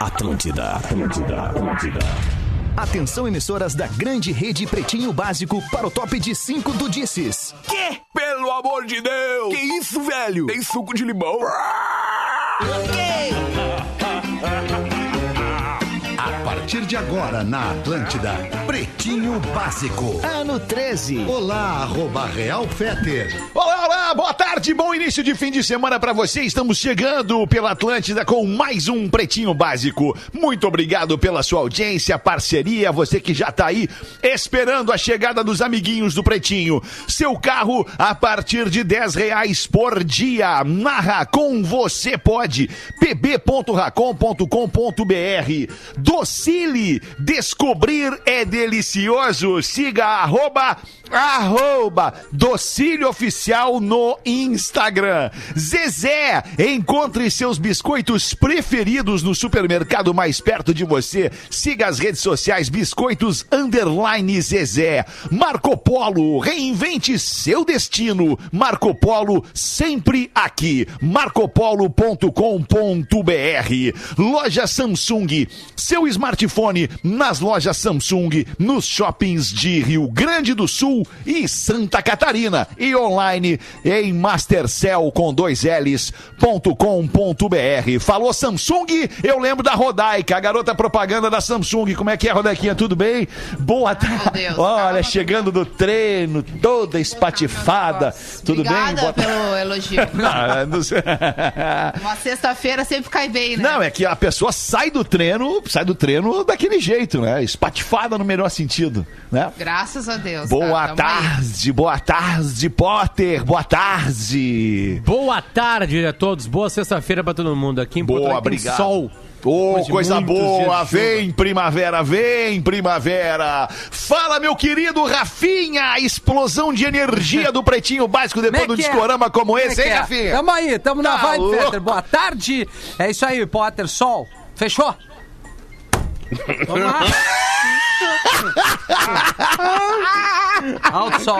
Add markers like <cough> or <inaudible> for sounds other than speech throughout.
Atlântida, Atlântida, Atlântida. Atenção, emissoras da grande rede Pretinho Básico para o top de 5 do Disses. Quê? Pelo amor de Deus! Que isso, velho? Tem suco de limão? A partir de agora na Atlântida, Pretinho Básico. Ano 13. Olá, arroba Real Feter. Olá, olá, boa tarde, bom início de fim de semana pra você. Estamos chegando pela Atlântida com mais um Pretinho Básico. Muito obrigado pela sua audiência, parceria, você que já tá aí esperando a chegada dos amiguinhos do Pretinho. Seu carro a partir de 10 reais por dia. Narra com você pode. pb.racom.com.br Docile, descobrir é delicioso. Siga arroba, arroba Docílio Oficial no Instagram. Zezé, encontre seus biscoitos preferidos no supermercado mais perto de você. Siga as redes sociais Biscoitos Underline Zezé. Marco Polo, reinvente seu destino. Marco Polo, sempre aqui. marcopolo.com.br Loja Samsung, seu smartphone nas lojas Samsung, nos shoppings de Rio Grande do Sul e Santa Catarina. E online em Mastercell com dois L's ponto com ponto BR. Falou Samsung, eu lembro da Rodaica, a garota propaganda da Samsung. Como é que é, Rodaiquinha? Tudo bem? Boa tarde. Olha, chegando do treino, toda espatifada. Tudo bem? Obrigada Boa tarde. pelo elogio. <laughs> Não sei. <laughs> Uma sexta-feira sempre cai bem, né? Não, é que a pessoa sai do treino, sai do treino daquele jeito, né? Espatifada no melhor sentido, né? Graças a Deus. Boa tá, tarde, boa tarde, Potter, boa tarde. Boa tarde a todos. Boa sexta-feira pra todo mundo aqui em Porto Boa, Alegre. Tem obrigado. Sol. Ô, Depois de coisa boa, vem primavera, vem primavera. Fala, meu querido Rafinha, explosão de energia do Pretinho Básico depois Como do é que é? discorama como Como é esse, que hein, é? Rafinha? Tamo aí, tamo na Tá vibe, louco. Peter. Boa tarde. É isso aí, Potter. Sol. Fechou? <laughs> Vamos lá. Alto sol.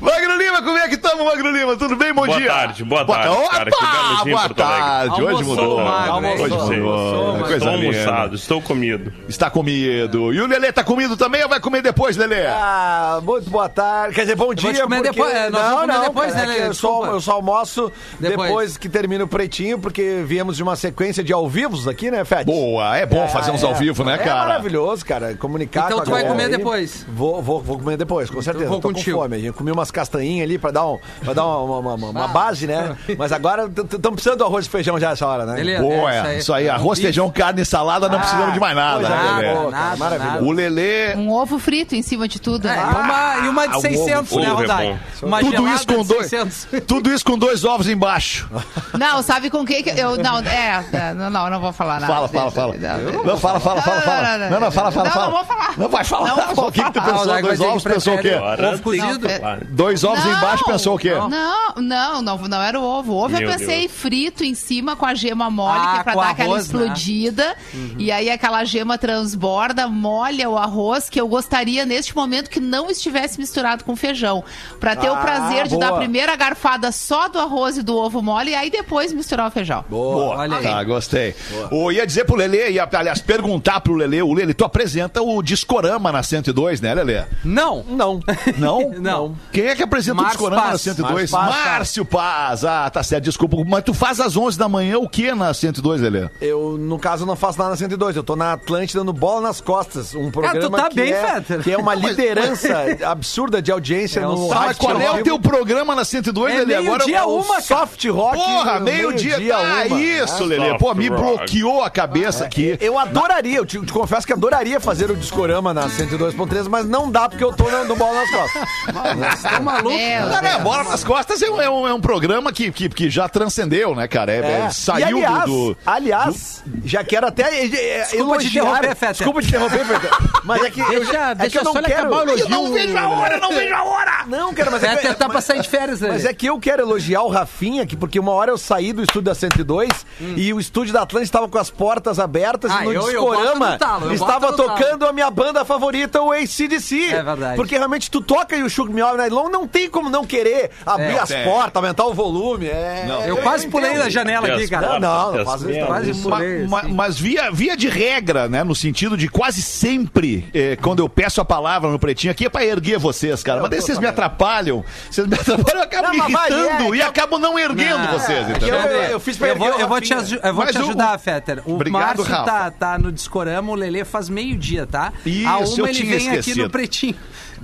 Magro Lima, como é que estamos, Magro Lima? Tudo bem? Bom Boa dia. tarde, boa tarde, Opa, cara, boa Porto Alegre. tarde. Hoje Almoçou, mudou. Hein? Hoje Almoçou, mudou. almoçou, Coisa Estou linda. almoçado, estou comido. Está comido. E o Lelê tá comido também ou vai comer depois, Lelê? Ah, muito boa tarde. Quer dizer, bom dia. comer porque- depois, é, não, não, depois, cara, né, é que Lelê? eu, só, eu só almoço depois. Depois. que termina o pretinho, porque viemos de uma sequência de ao vivos aqui, né, Fed? Boa, é bom fazer uns ao vivo, né, É cara? maravilhoso, cara. Comunicar Então com a tu vai galera comer aí. depois. Vou, vou, vou comer depois, com certeza. Eu vou Tô contigo. com fome. Eu comi umas castanhinhas ali pra dar, um, pra dar uma, uma- uma- uma base, né? Mas agora estamos precisando do arroz e feijão já essa hora, né? Beleza. Boa, É, é. Isso aí, arroz, feijão, carne, salada, não precisamos de mais nada, coisa né, boa, cara, Nada, maravilhoso. nada. O Lelê, Um ovo frito em cima de tudo. É, né? e uma, e uma Ah, de o 600, ovo né, é Rodai? bom. Uma tudo gelada isso com de dois, 600. tudo isso com dois ovos embaixo. Não, sabe com quem que eu. Não, é. é, Não, não, não vou falar nada. Fala, fala, fala. Não, Não, fala, fala, fala, fala. Não, não, fala, fala, Não, fala. não vou falar. Não vai falar. Não vou O que que tu pensou? Ah, o Dois Daigo ovos pensou o quê? Ovo cozido? claro. Dois ovos Não, embaixo pensou o quê? Não, não, não, não era o ovo. O ovo eu pensei Deus. frito em cima com a gema mole, Ah, que é pra com dar aquela né? explodida. E aí aquela gema transborda, molha o arroz, que eu gostaria neste momento que não estivesse misturado com feijão. Pra ter o Ah, prazer de dar a boa. primeira garfada só do arroz e do ovo mole e aí depois misturar o feijão. Boa, Olha aí. tá, gostei. O, ia dizer pro Lelê, ia, aliás, perguntar pro Lelê, o Lelê, tu apresenta o Discorama na 102, né, Lelê? Não. Não. Não? <laughs> Não. Quem é que apresenta o Discorama na Paz. 102? Márcio Paz. Márcio Paz. Ah, tá certo, desculpa. Mas tu faz às 11 da manhã o que na 102, Lelê? Eu, no caso, não faço nada na 102. Eu tô na Atlântida no Bola nas Costas. Um programa tá que, bem, é, Fetter. que é uma <laughs> liderança <laughs> absurda de audiência É, no o Tá, mas rádio. qual é o teu programa na 102, É Lelê? Agora meio-dia o- uma. Soft rock. Porra, meio-dia. ah, uma, isso, né? Lelê. Pô, me bloqueou a cabeça aqui. Eu adoraria, eu te, te confesso que adoraria fazer o discorama na 102.3, mas não dá porque eu tô no, no Bola nas Costas. Tá maluco? Meu Não, né, Deus. Bola nas Costas é um, é um- é um programa que, que, que já transcendeu, né, cara? É, é, saiu e aliás, do, do- aliás, já quero até é, é, Desculpa te interromper, Fetter. Desculpa te interromper, Fetter. Mas é que, eu, Deixa- é deixa que eu não só ele quero... acabar o elogio. Eu não vejo a hora, não vejo a hora! Não, cara, mas é, que- mas- pra sair de férias, né? Mas é que eu quero elogiar o Rafinha, que, porque uma hora eu saí do estúdio da 102 e o estúdio da Atlântica estava com as portas abertas Ah, e no eu- eu discorama no talo, eu estava tocando a minha banda favorita, o ACDC. É verdade. Porque realmente tu toca e o Shook Me All Night Long, não tem como não querer abrir É, as tem. portas, aumentar o volume. É... Eu quase pulei da janela aqui, cara. Não, não, não. Quase pulei. Ma- assim. mas via, via de regra, né? No sentido de quase sempre, eh, quando eu peço a palavra no pretinho aqui, é pra erguer vocês, cara. Mas daí vocês me atrapalham. Vocês me <laughs> atrapalham, eu acabo Não, me mas irritando é, e é- acabo não erguendo Não, vocês, é entendeu? eu- eu fiz pra eu vou, erguer eu vou te, eu Mas ajudar, Fetter. O Márcio tá, tá no Discorama, o Lelê faz meio-dia, tá? Isso, a eu uma ele tinha vem aqui esquecido. no Pretinho.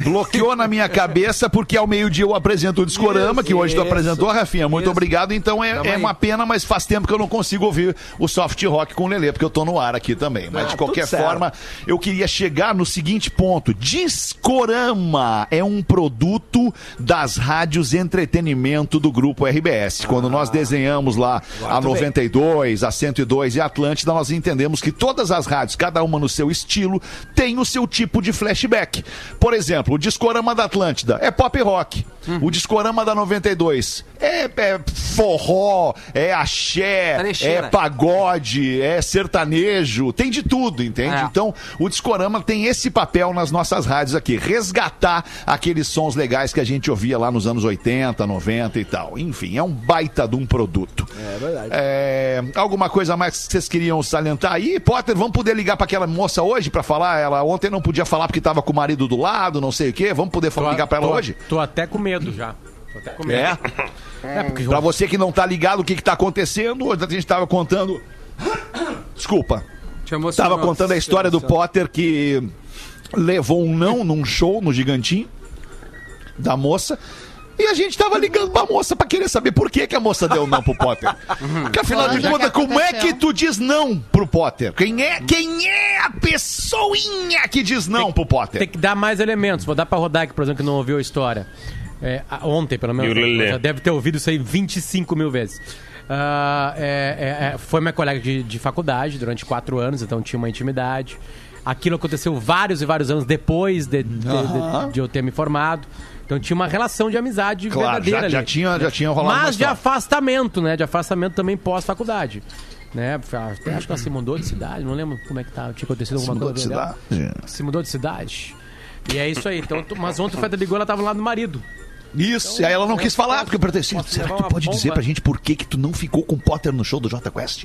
Bloqueou na minha cabeça, porque ao meio-dia eu apresento o Discorama, que hoje tu isso. apresentou, Rafinha. Muito Isso. obrigado. Então é, é uma pena, mas faz tempo que eu não consigo ouvir o soft rock com o Lelê, porque eu tô no ar aqui também. Mas Ah, de qualquer certo. forma, eu queria chegar no seguinte ponto: Discorama é um produto das rádios entretenimento do grupo RBS. Quando nós desenhamos lá a 92, a 102 e a Atlântida, nós entendemos que todas as rádios, cada uma no seu estilo, tem o seu tipo de flashback. Por exemplo, o Discorama da Atlântida é pop rock. O Discorama da 92 é, é forró, é axé, Trecheira. é pagode, é sertanejo, tem de tudo, entende? É. Então, o Discorama tem esse papel nas nossas rádios aqui, resgatar aqueles sons legais que a gente ouvia lá nos anos 80, 90 e tal. Enfim, é um baita de um produto. É verdade. É, alguma coisa mais que vocês queriam salientar aí? Potter, vamos poder ligar pra aquela moça hoje pra falar? Ela ontem não podia falar porque tava com o marido do lado, não sei o quê. Vamos poder falar, ligar pra ela tô, hoje? Tô até com medo já. Tô até com medo. É. É, porque Pra você que não tá ligado o que que tá acontecendo, hoje a gente tava contando. <coughs> Desculpa. Tava contando a história do Potter que levou um não num show no Gigantinho da moça. E a gente tava ligando pra moça pra querer saber por que, que a moça deu não pro Potter. Porque afinal de contas, como é que tu diz não pro Potter? Quem é, quem é a pessoinha que diz não pro Potter? Tem que dar mais elementos. Vou dar pra rodar aqui, por exemplo, que não ouviu a história. É, ontem, pelo menos. Já deve ter ouvido isso aí 25 mil vezes. Ah, é- é- é, foi minha colega de, de faculdade durante quatro anos, então tinha uma intimidade. Aquilo aconteceu vários e vários anos depois de, de- de- de eu ter me formado. Então tinha uma relação de amizade Claro, verdadeira já, já ali. tinha, já tinha rolado Mas de afastamento, né? De afastamento também pós-faculdade. Né? Até acho que ela se mudou de cidade, não lembro como é que tá, tinha acontecido alguma mudou de coisa. dela. cidade. Se mudou de cidade. E é isso aí. Então, tu- mas ontem o Feta ligou, ela tava lá do marido. Isso, e aí ela não quis falar, porque eu perguntei assim, será que levar tu pode bomba? dizer pra gente por que que tu não ficou com o Potter no show do Jota Quest?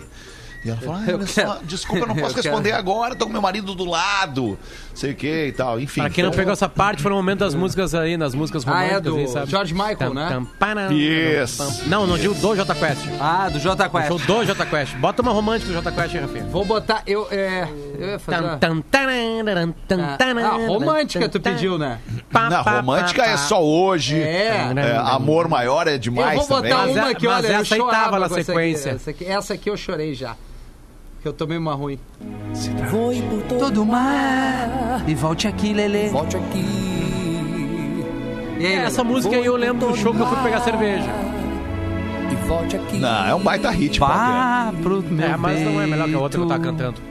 E ela falou, ah, Eu só, quero. desculpa, eu não <laughs> posso Eu quero. responder agora, tô com meu marido do lado, sei o que e tal, enfim. Pra quem não Então, pegou essa parte, foi no momento das músicas aí, nas músicas Ah, românticas. é do aí, sabe? George Michael, Tam, né? tam, Isso. tam. Não, não digo do Jota Quest. Ah, do Jota O show Quest. do Jota Quest. Bota uma romântica do Jota Quest aí, Rafinha. Vou botar. Eu, é, eu ia fazer. Ah, ah, romântica tu pediu, né? Pá, romântica é só hoje, É. é, amor maior é demais eu vou botar também. Mas uma que, mas olha, eu essa aí chorava tava na sequência. Aqui, essa, aqui, essa aqui eu chorei já. Que eu tomei uma ruim. Foi por todo mar e volte aqui, Lelê. Volte aqui. E aí, É, Lelê? Essa música aí eu lembro do show que eu fui pegar cerveja. Não, é um baita hit, Potter. Vá pro meu É, mas não é melhor que a outra que eu tava peito. cantando.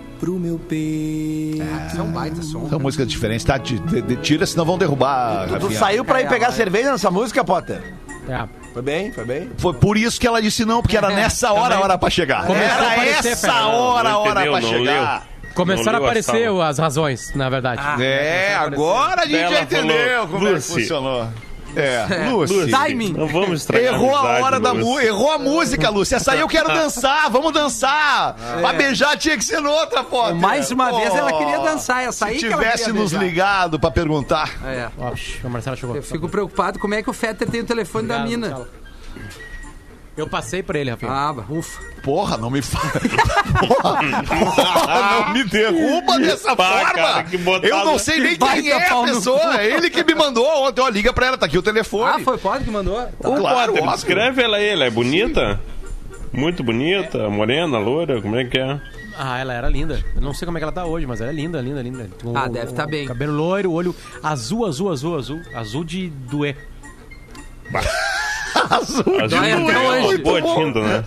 Isso é um baita som. São músicas diferentes, tá? De- de- de- tira, senão vão derrubar, Tu saiu pra ir É, pegar cerveja nessa música, Potter? É. Foi bem, foi bem. Foi por isso que ela disse não, porque era <laughs> nessa hora a hora pra chegar. Começou a Era aparecer, essa Fernando. hora a hora entendeu, pra não chegar. Começaram a Não leu a aparecer as razões, na verdade. É, agora a gente Ela já entendeu falou, como é que Lucy. funcionou. É, Lúcia. Lucy, Timing. Não vamos estragar Errou a hora da música, errou a música, Lúcia. Essa aí eu quero <laughs> dançar, vamos dançar. Pra beijar tinha que ser noutra, Potter. Mais uma vez ela queria dançar, essa aí Se que ela tivesse nos beijar. ligado pra perguntar. É. Ó, a Marcela chegou. Eu fico preocupado como é que o Fetter tem o telefone da Obrigado, mina. Marcela. Eu passei pra ele, Rafinha. Ah, ufa. Porra, não me fala. <laughs> Porra, porra, não me derruba dessa Pá, forma. cara. Eu não sei nem Que quem é a pessoa. É ele que me mandou ontem. Ó, liga pra ela, tá aqui o telefone. Ah, foi o Pod que mandou? Tá. Claro, Potter, descreve ela aí, ela é bonita? Muito bonita, morena, loura, como é que é? Ah, ela era linda. Eu não sei como é que ela tá hoje, mas ela é linda, linda, linda. O- Ah, deve tá o bem. Cabelo loiro, olho azul, azul, azul, azul. Azul de doer. <laughs> Azul. Azul Dói até é hoje. boa tinta, né?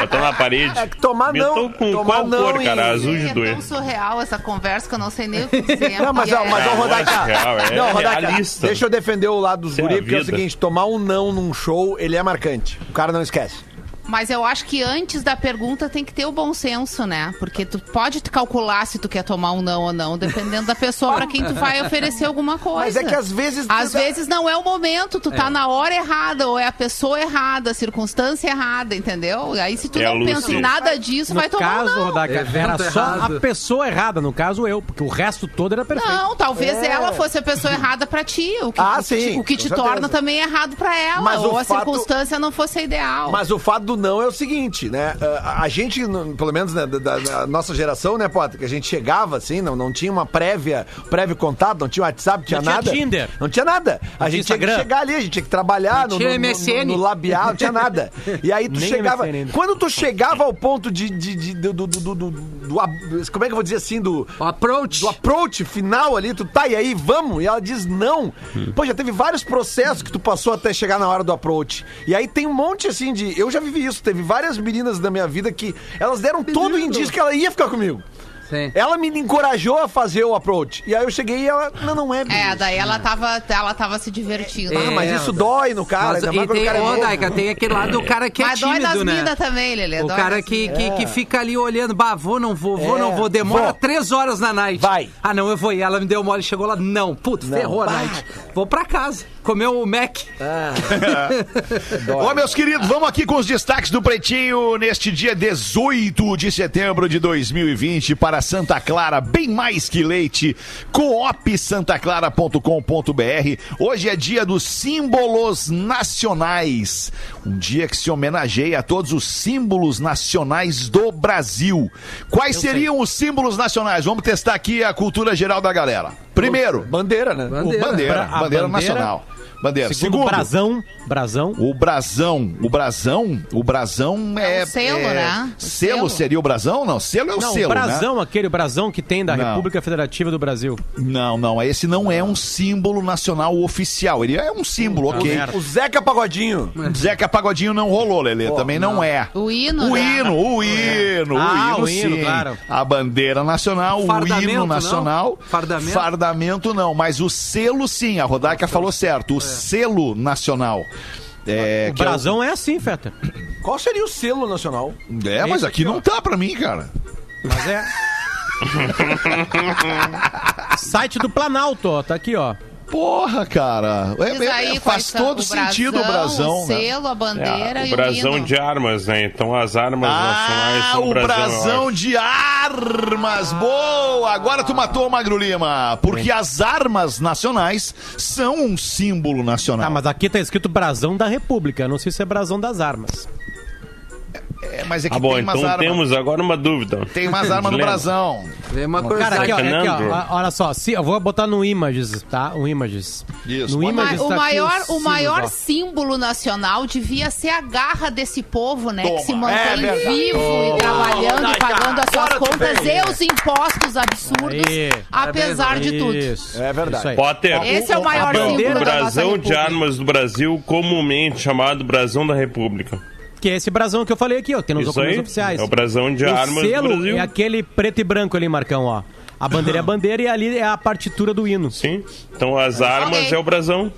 Botou na parede. É que tomar não. Com tomar qual não cor, cara? e- Azul de É doer. tão surreal essa conversa que eu não sei nem o que <laughs> dizer. Não, mas, É, ó, Rodaica, real, é não, Rodaica, realista. deixa eu defender o lado dos é a guri, porque é o seguinte, tomar um não num show, ele é marcante. O cara não esquece. Mas eu acho que antes da pergunta tem que ter o bom senso, né? Porque tu pode te calcular se tu quer tomar um não ou não, dependendo da pessoa pra quem tu vai oferecer alguma coisa. <laughs> Mas é que às vezes. Às vezes não é o momento, tu tá na hora errada, ou é a pessoa errada, a circunstância errada, entendeu? Aí se tu É não pensa em nada disso, No vai tomar um caso, não. Rodaica, Evento era só errado. a pessoa errada, no caso eu, porque o resto todo era perfeito. Não, talvez É. ela fosse a pessoa errada pra ti, o que, Ah, o que sim, te- o que te certeza. torna também errado pra ela, Mas ou a fato- circunstância não fosse a ideal. Mas o fato do não é o seguinte, né? A, a gente, pelo menos né, da, da nossa geração, né, Potter? Que a gente chegava assim, não, não tinha uma prévia, prévio contato, não tinha WhatsApp, não tinha Não tinha nada. Tinder. Não tinha nada. a tinha gente tinha que chegar ali, a gente tinha que trabalhar no, tinha no- no- MSN. no labial, não tinha nada. E aí tu <laughs> Nem chegava. MSN. Quando tu chegava ao ponto de. de, de- do, do, do, do- do Como é que eu vou dizer assim? Do. O approach. Do approach final ali, tu tá, e aí, vamos? E ela diz não. Pô, já teve vários processos que tu passou até chegar na hora do approach. E aí tem um monte, assim, de... Eu já vivi isso, teve várias meninas da minha vida que elas deram todo o indício que ela ia ficar comigo. Sim. Ela me encorajou a fazer o approach. E aí eu cheguei e ela, não, não é, É, daí ela tava, ela tava se divertindo. Ah, mas É, isso dói no cara, Mas, e tem, cara é ô, novo. Daica, tem aquele lado do cara que é Mas dói nas tímido, né? minas também, Lelê. O dói cara que, que, que fica ali olhando, bah, vou, não vou, vou, É, não vou. Demora vou. três horas na night. Vai. Ah, não, eu vou. E ela me deu mole, chegou lá, não, putz, ferrou a night. Vou pra casa, comer o Mac. <laughs> Ô, meus queridos, vamos aqui com os destaques do Pretinho neste dia 18 de setembro de 2020 para Santa Clara, bem mais que leite, coopsantaclara.com.br. Hoje é dia dos símbolos nacionais, um dia que se homenageia a todos os símbolos nacionais do Brasil. Quais seriam os símbolos nacionais? Vamos testar aqui a cultura geral da galera. Primeiro, Bandeira, né? o Bandeira. bandeira, Bra- a bandeira bandeira. nacional. Bandeira. Segundo, brasão, brasão. O brasão, o brasão, o brasão é... É o selo, é- né? Selo, selo. seria o brasão? Não, selo é o Não, selo, o brasão, aquele brasão que tem da Não. República Federativa do Brasil. né? Não, não, esse não é um símbolo nacional oficial. Ele é um símbolo, ok. merda. O Zeca Pagodinho. Zeca Pagodinho não rolou, Lelê, também não, é. O hino, O né? hino, o hino, Ah, o hino, o hino, sim. claro. A bandeira nacional, o Fardamento, hino não? nacional. Fardamento? Fardamento não, mas o selo sim, a Rodaica falou certo, o selo nacional. É, o que é o- brasão é, assim, Feta. Qual seria o selo nacional? É, mas Esse aqui aqui, ó. não tá pra mim, cara. Mas é. <laughs> Site do Planalto, ó, tá aqui, ó. Porra, cara. É- é- aí é- faz todo o sentido o brasão, o né? selo, a bandeira É, e o o brasão de armas, né? Então as armas nacionais Ah, são o brasão. brasão de armas! Boa! Agora tu matou o Magro Lima. Porque as armas nacionais são um símbolo nacional. Ah, mas aqui tá escrito brasão da República. Não sei se é brasão das armas. É, mas é que Ah, bom, tem umas então armas. temos agora uma dúvida. Tem umas <laughs> armas no brasão. Vem uma Cara, aqui, ó, aqui, ó, ó, olha só, se, eu vou botar no Images, tá? O Images. Isso, No Images o tá maior, o símbolos, maior símbolo nacional devia ser a garra desse povo, né? Toma. Que se É mantém verdade. vivo e trabalhando, e pagando as suas contas e os impostos absurdos, Aí. apesar de tudo. Isso. É verdade. Potter, Esse é o maior a bandeira- símbolo o da nossa brasão de armas do Brasil, comumente chamado brasão da República. Que é esse brasão que eu falei aqui, ó. Tem nos Isso documentos aí oficiais. é o brasão de o armas do selo Brasil. é aquele preto e branco ali, Marcão, ó. A bandeira é a bandeira e ali é a partitura do hino. Sim. Então as armas Ok. é o brasão.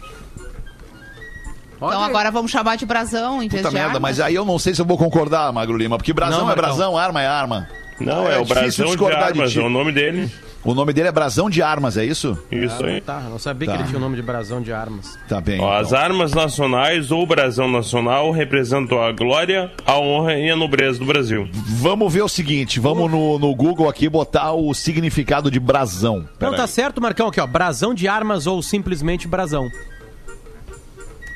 Então agora vamos chamar de brasão em vez Puta de merda, armas. mas aí eu não sei se eu vou concordar, Magro Lima. Porque brasão Não, é brasão, arma é arma. Não, É é, o brasão de de armas, ti. é o nome dele. O nome dele é brasão de armas, é isso? Isso aí. Tá, eu não sabia Tá. que ele tinha o nome de brasão de armas. Tá bem. Ó, então. As armas nacionais ou brasão nacional representam a glória, a honra e a nobreza do Brasil. Vamos ver o seguinte, vamos no, no Google aqui botar o significado de brasão. Pera Não, tá aí. certo, Marcão, aqui, ó. Brasão de armas ou simplesmente brasão.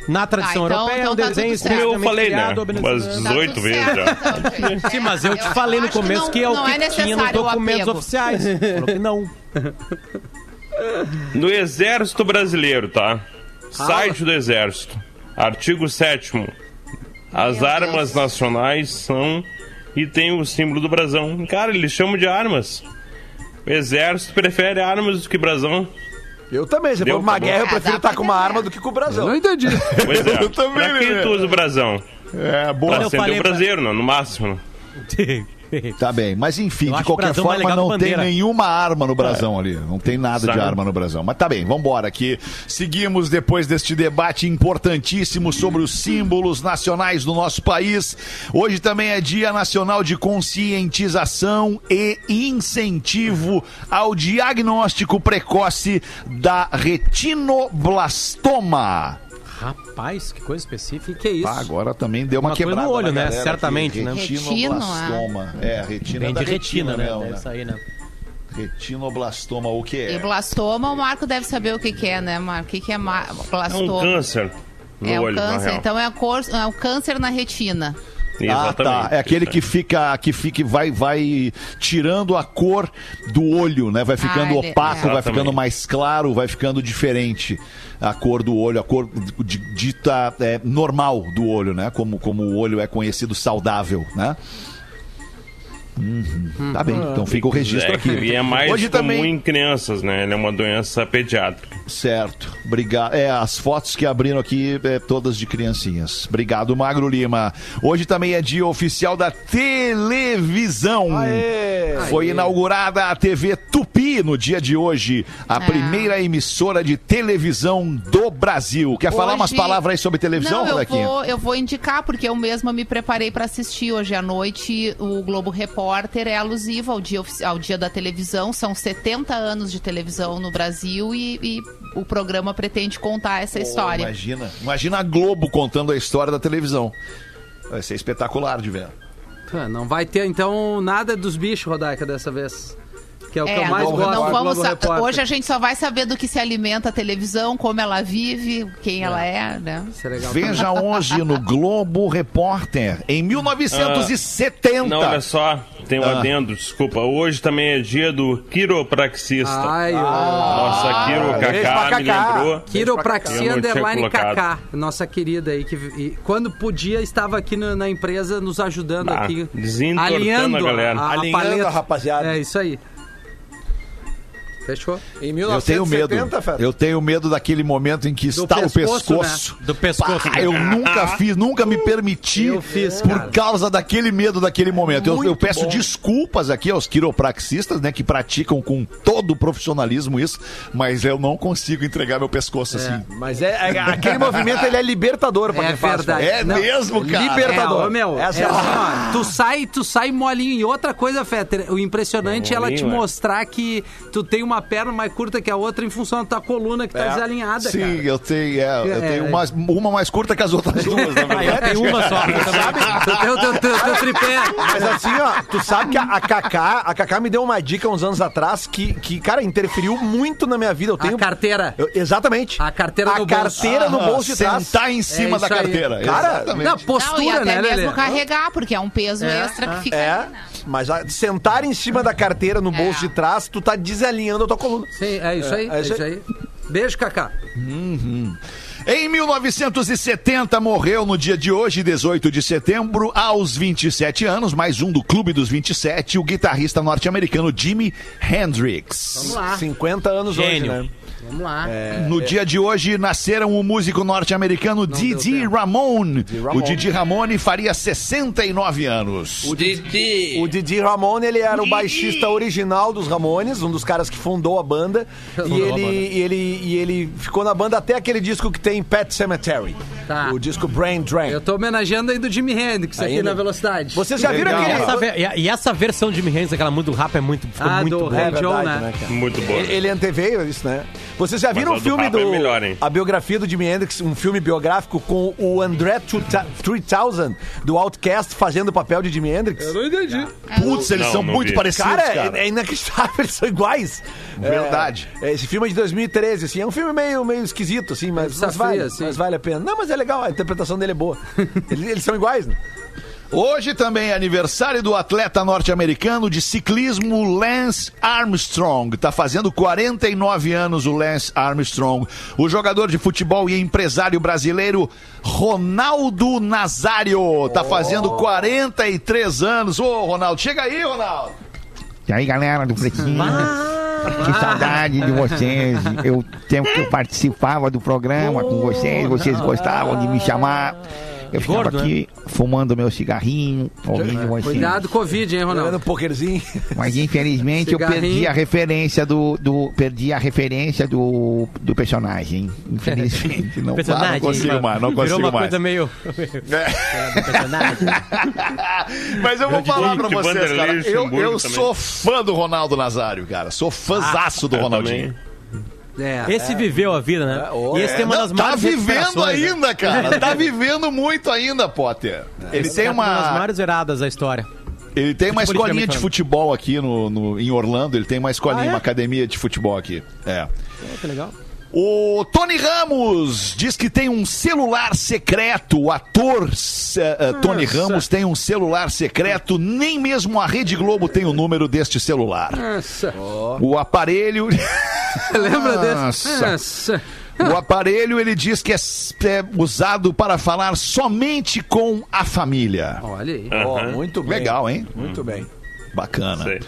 Na tradição Ah, então- europeia, é um então tá desenho eu falei, né? criado, Umas obedecendo- 18 tudo vezes certo, já. então. Sim, mas eu te falei no acho que começo não- que é o que é tinha nos documentos oficiais. Falou que não. No Exército Brasileiro, tá? Site do Exército. Artigo 7 As Meu armas Deus. nacionais são e tem o símbolo do brasão. Cara, eles chamam de armas. O Exército prefere armas do que brasão. Eu também. Se Deu, for uma tá bom. guerra, eu É, prefiro estar com uma arma do que com o brasão. Não entendi. Pois é. <laughs> Eu também, pra que né? tu usa o brasão? É, boa. Pra eu acender falei o braseiro, no máximo. <laughs> <laughs> Tá bem, mas enfim, Eu de qualquer forma não tem bandeira. nenhuma arma no brasão ali. Não tem nada de Sabe? arma no brasão. Mas tá bem, vambora aqui. Seguimos depois deste debate importantíssimo sobre os símbolos nacionais do nosso país. Hoje também é Dia Nacional de Conscientização e Incentivo ao Diagnóstico Precoce da Retinoblastoma. Rapaz, que coisa específica. Que isso? Tá, agora também deu uma, Uma coisa quebrada no olho, na né? Certamente, né? Retinoblastoma. É, retina Vem da de retina, né? mesmo, Deve sair, né? Retinoblastoma, o que E é? blastoma, o Marco deve saber o que, que é, né, Marco? O que, que é ma- É um blastoma? câncer no É o olho, na câncer. real. Então é, a cor, é o câncer na retina. Ah, tá. É aquele que fica, que fica, vai, vai tirando a cor do olho, né? Vai ficando Ah, ele- opaco, é. vai Exatamente. ficando mais claro, vai ficando diferente a cor do olho, a cor di- dita é, normal do olho, né? Como, como o olho é conhecido saudável, né? Uhum. Tá bem, então fica o registro É, aqui. e é mais Hoje comum também, em crianças, né? Ele é uma doença pediátrica. Certo, obrigado. É, as fotos que abriram aqui, é, todas de criancinhas. Obrigado, Magro Lima. Hoje também é dia oficial da televisão. Aê! Foi inaugurada a TV Tupi no dia de hoje, a Ah. primeira emissora de televisão do Brasil. Quer falar Hoje- umas palavras aí sobre televisão, Não, eu vou, eu vou indicar, porque eu mesma me preparei para assistir hoje à noite. O Globo Repórter é alusivo ao dia, ao dia da televisão. São 70 anos de televisão no Brasil e, e o programa pretende contar essa história. Imagina, imagina a Globo contando a história da televisão. Vai ser espetacular de ver. Pô, Não vai ter, então, nada dos bichos, Rodaica, dessa vez. Que é o que eu É, mais não, gosto. não vamos Globo hoje a gente só vai saber do que se alimenta a televisão, como ela vive, quem ela é, né? Isso é legal. Veja hoje no Globo Repórter, em 1970. Não, olha só, tem um Ah. adendo, desculpa. Hoje também é dia do quiropraxista. Ai, ó. Nossa, Kiro beijo pra Kaká me Cacá. lembrou. Eu Quiropraxia Underline. KK, nossa querida aí, que e quando podia estava aqui no- na empresa nos ajudando Ah, aqui. desentortando alinhando a galera. Alinhando paleta. a rapaziada. É isso aí. Fechou? Em Eu tenho medo. 1970. Eu tenho medo daquele momento em que está o pescoço, né? Do pescoço. Pá, eu nunca <laughs> fiz, nunca me permiti Eu fiz, por cara. causa daquele medo daquele momento. Eu, eu peço bom. desculpas aqui aos quiropraxistas, né, que praticam com todo o profissionalismo isso, mas eu não consigo entregar meu pescoço assim. Mas é, é- aquele movimento ele é libertador pra É quem faz. verdade. É Não, mesmo, cara. libertador. É, meu, Essa é é assim, ó, tu sai, tu sai molinho. E outra coisa, Fetter, o impressionante é ela te Molinho, é. mostrar que tu tem uma perna mais curta que a outra em função da tua coluna que tá É. desalinhada, Sim, cara. eu tenho, é, eu É, tenho é. uma, uma mais curta que as outras duas, na <laughs> verdade. Tem uma só. <laughs> eu também. Tu tem o teu, teu- teu tripé. Mas assim, ó, tu sabe que a, a Kaká, a Kaká me deu uma dica uns anos atrás que, que, cara, interferiu muito na minha vida. Eu tenho A carteira. Eu- exatamente. A carteira a no bolso. carteira no Ah, bolso de trás. Sentar em cima É da isso aí. carteira. Cara, Exatamente. Não, Não, e postura, até né, mesmo Lelê? carregar, porque é um peso extra que fica É, ali, né? Mas a- sentar em cima da carteira no bolso É. de trás, tu tá desalinhando a tua coluna. Sim, é isso aí. É É isso isso aí. Beijo, Cacá. Em 1970, morreu no dia de hoje, 18 de setembro, aos 27 anos, mais um do Clube dos 27, o guitarrista norte-americano Jimi Hendrix. Vamos lá. 50 anos Gênio. hoje, né? Vamos lá. No dia de hoje nasceram o músico norte-americano Didi. Ramone. Ramone. O Didi Ramone faria 69 anos. O Didi Ramone, ele era o baixista original dos Ramones, um dos caras que fundou a banda. <laughs> E Fundou a ele, banda. e, ele, e ele ficou na banda até aquele disco que tem Pet Cemetery. Tá. O disco Brain Drain. Eu tô homenageando aí do Jimi Hendrix aqui Ainda? na velocidade. Vocês já viram aquele... essa, ve- e- essa versão de Jimi Hendrix, aquela muito do rap, é muito, ficou Ah, muito do boa. É né? né? Muito bom. Ele, ele anteveio isso, né? Vocês já viram o o do filme Rapa do. é melhor, hein? a biografia do Jimi Hendrix, um filme biográfico com o André 3000 do Outcast fazendo o papel de Jimi Hendrix? Eu não entendi. Putz, eles Não, são não muito vi. parecidos, Cara, cara. é, é inacreditável, <laughs> eles são iguais. Verdade. É, é, esse filme é de 2013, assim, é um filme meio, meio esquisito, assim, mas, mas, vale, assim. mas vale a pena. Não, mas é legal, a interpretação dele é boa. <laughs> eles, eles são iguais, né? Hoje também é aniversário do atleta norte-americano de ciclismo Lance Armstrong. Tá fazendo 49 anos o Lance Armstrong. O jogador de futebol e empresário brasileiro Ronaldo Nazário. Tá fazendo 43 anos. Ô, Ronaldo, chega aí, Ronaldo. E aí, galera do Pretinho? Que saudade de vocês. Eu tempo que eu participava do programa com vocês, vocês gostavam de me chamar. Eu ficava Gordo, né? aqui fumando meu cigarrinho, ouvindo você. Cuidado, Covid, hein, Jogando Ronaldo? um pokerzinho. Mas infelizmente eu perdi a referência do, do perdi a referência do, do personagem. Infelizmente <laughs> não. Personagem. não consigo mais, não Virou consigo uma mais. coisa meio... É. <laughs> personagem. Mas eu vou Grande falar pra Hulk, vocês, cara. Eu, eu sou fã do Ronaldo Nazário, cara. Sou fãzaço do Eu Ronaldinho. também. É. Esse viveu a vida, né? e esse tem uma Não, das tá maiores vivendo né? ainda, cara. Tá <laughs> vivendo muito ainda, Potter. Ele tem cara Uma das uma, maiores veradas da história. ele tem uma escolinha de futebol aqui no, no- em Orlando. Ele tem uma escolinha, Ah, é? uma academia de futebol aqui. É. Pô, que legal. O Tony Ramos diz que tem um celular secreto. O ator eh, Tony Ramos tem um celular secreto. Nem mesmo a Rede Globo tem o número deste celular. Nossa. O aparelho. <laughs> Lembra desse? Nossa. Nossa. O aparelho ele diz que é, é usado para falar somente com a família. Olha aí. Ó, Aham. muito bem. Legal, hein? Muito bem. Bacana. Sei.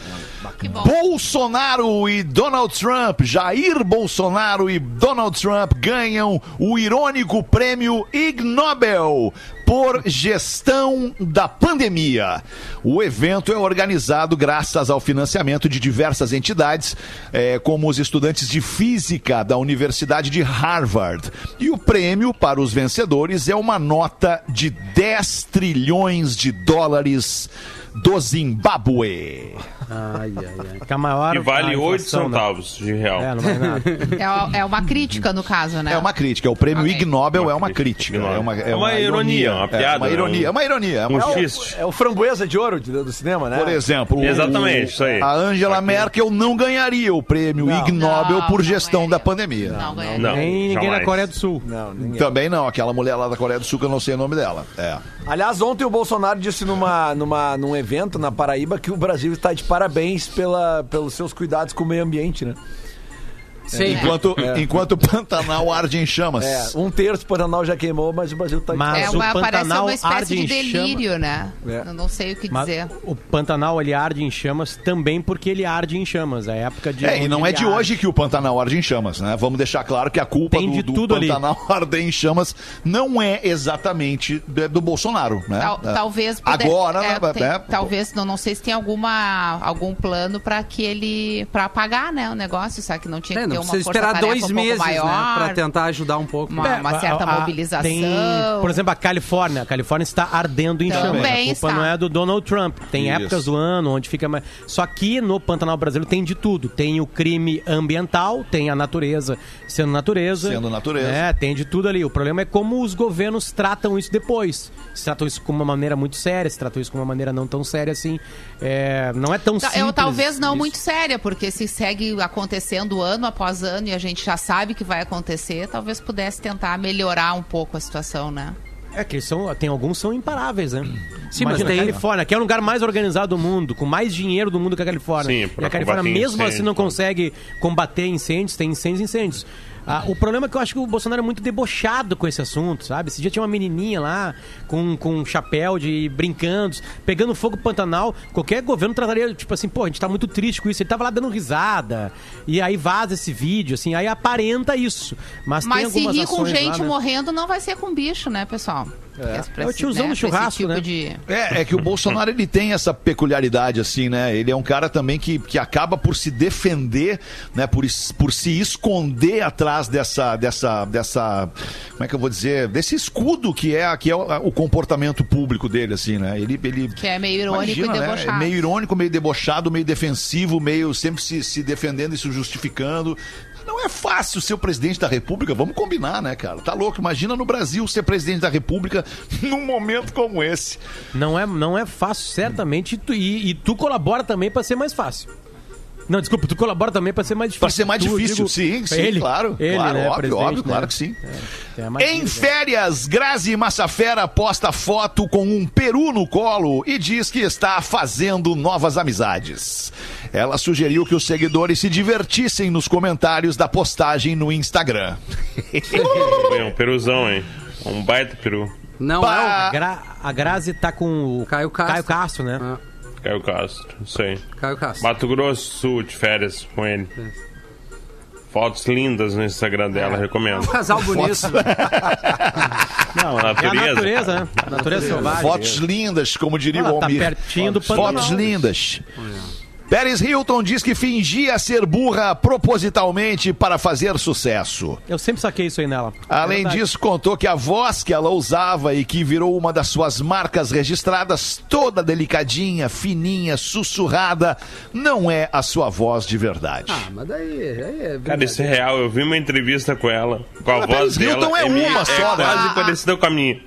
Bolsonaro e Donald Trump, Jair Bolsonaro e Donald Trump ganham o irônico prêmio Ig Nobel por gestão da pandemia. O evento é organizado graças ao financiamento de diversas entidades, eh, como os estudantes de física da Universidade de Harvard. E o prêmio para os vencedores é uma nota de 10 trilhões de dólares do Zimbábue. Ai, ai, ai. Que a maior. E vale a 8 inflação, né? centavos de real. É, não vale nada. É, é uma crítica, no caso, né? É uma crítica. O prêmio Ok. Ig Nobel Uma é uma crítica. crítica. É uma, É uma ironia, uma É piada, uma né? ironia. É uma ironia. É uma- Um É o, é o framboesa de ouro de- do cinema, né? Por exemplo, o- Exatamente, isso aí. a Angela Merkel não ganharia o prêmio Não. Ig Nobel Não, por não gestão ganharia. da pandemia. Não, ganha. Não, Nem ninguém jamais. na Coreia do Sul. Não, ninguém. Também não, aquela mulher lá da Coreia do Sul que eu não sei o nome dela. É. Aliás, ontem o Bolsonaro disse numa, numa, num evento na Paraíba que o Brasil está de parabéns pela, pelos seus cuidados com o meio ambiente, né? Sim. Enquanto, enquanto o Pantanal arde em chamas. É, um terço do Pantanal já queimou, mas o Brasil está Mas É o uma, parece Pantanal uma espécie arde de delírio, né? É. Eu não sei o que Mas dizer. o Pantanal ele arde em chamas também porque ele arde em chamas. É a época de. É, e não é de ele hoje que o Pantanal arde em chamas, né? Vamos deixar claro que a culpa Tem do, de do tudo ali. Pantanal <laughs> arder em chamas não é exatamente do, do Bolsonaro, né? Tal- É. talvez puder- Agora, é, né, tem- né? talvez não, não sei se tem alguma algum plano para que ele para apagar né o negócio sabe que não tinha É, que não ter uma esperar dois um meses, maior, né? Pra tentar ajudar um pouco. uma, É, uma certa a- mobilização Tem, por exemplo, a Califórnia. A Califórnia está ardendo em Também chamas. A culpa está. não é do Donald Trump. Tem Isso. épocas do ano onde fica mais. Só que no Pantanal brasileiro tem de tudo. Tem o crime ambiental, tem a natureza sendo natureza. Sendo natureza. É, tem de tudo ali. O problema é como os governos tratam isso depois. Se tratam isso com uma maneira muito séria, se tratam isso com uma maneira não tão séria assim. É, não é tão simples. Eu, talvez não isso. muito séria, porque se segue acontecendo ano após ano e a gente já sabe que vai acontecer, talvez pudesse tentar melhorar um pouco a situação, né? É que são, tem alguns que são imparáveis, né? Sim, mas Imagina, tem- a Califórnia, que é o lugar mais organizado do mundo, com mais dinheiro do mundo que a Califórnia. Sim, e a Califórnia, mesmo assim, não consegue combater incêndios, tem incêndios e incêndios. Ah, o problema é que eu acho que o Bolsonaro é muito debochado com esse assunto, sabe? Esse dia tinha uma menininha lá com, com um chapéu de brincando, pegando fogo Pantanal. Qualquer governo trataria, tipo assim, pô, a gente tá muito triste com isso. Ele tava lá dando risada. E aí vaza esse vídeo, assim, aí aparenta isso. Mas, tem Mas se algumas rir com ações lá, gente né? morrendo não vai ser com bicho, né, pessoal? É o tiozão do churrasco, né? De... É, é que o Bolsonaro ele tem essa peculiaridade assim, né? Ele é um cara também que, que acaba por se defender, né? Por, por se esconder atrás dessa, dessa, dessa, como é que eu vou dizer, desse escudo que é, que é o, o comportamento público dele, assim, né? Ele, ele Que é meio irônico Imagina, e né? debochado. É meio irônico, meio debochado, meio defensivo, meio sempre se, se defendendo e se justificando. Não é fácil ser o presidente da República, vamos combinar, né, cara? Tá louco? Imagina no Brasil ser presidente da República <laughs> num momento como esse. Não é, não é fácil, certamente. E tu, e, tu colabora também pra ser mais fácil. Não, desculpa, tu colabora também pra ser mais difícil. Pra ser mais Tu, difícil, digo, sim, sim, ele, claro. Ele, claro, né, óbvio, óbvio, né? claro que sim. É, é Em difícil, férias, Grazi Massafera posta foto com um peru no colo e diz que está fazendo novas amizades. Ela sugeriu que os seguidores se divertissem nos comentários da postagem no Instagram. <laughs> Foi um peruzão, hein? Um baita peru. Não, é A, Gra- a Grazi tá com o Caio Castro. Caio Castro, né? Ah, Caio Castro, isso aí. o Caio Castro. Mato Grosso do Sul, de férias com ele. Fotos lindas no Instagram dela, É um recomendo. casal bonito. <laughs> Não, a É a natureza. natureza, né? A natureza selvagem. Fotos lindas, como diria Ah, o tá Almir. pertinho do Fotos Pantanal. lindas. Paris Hilton diz que fingia ser burra propositalmente para fazer sucesso. Eu sempre saquei isso aí nela. Além É disso, contou que a voz que ela usava e que virou uma das suas marcas registradas, toda delicadinha, fininha, sussurrada, não é a sua voz de verdade. Ah, mas daí, aí é Cara, isso é real. Eu vi uma entrevista com ela. Com a A voz Paris dela. Hilton é meio- uma só, né? quase Ah, parecida com a minha.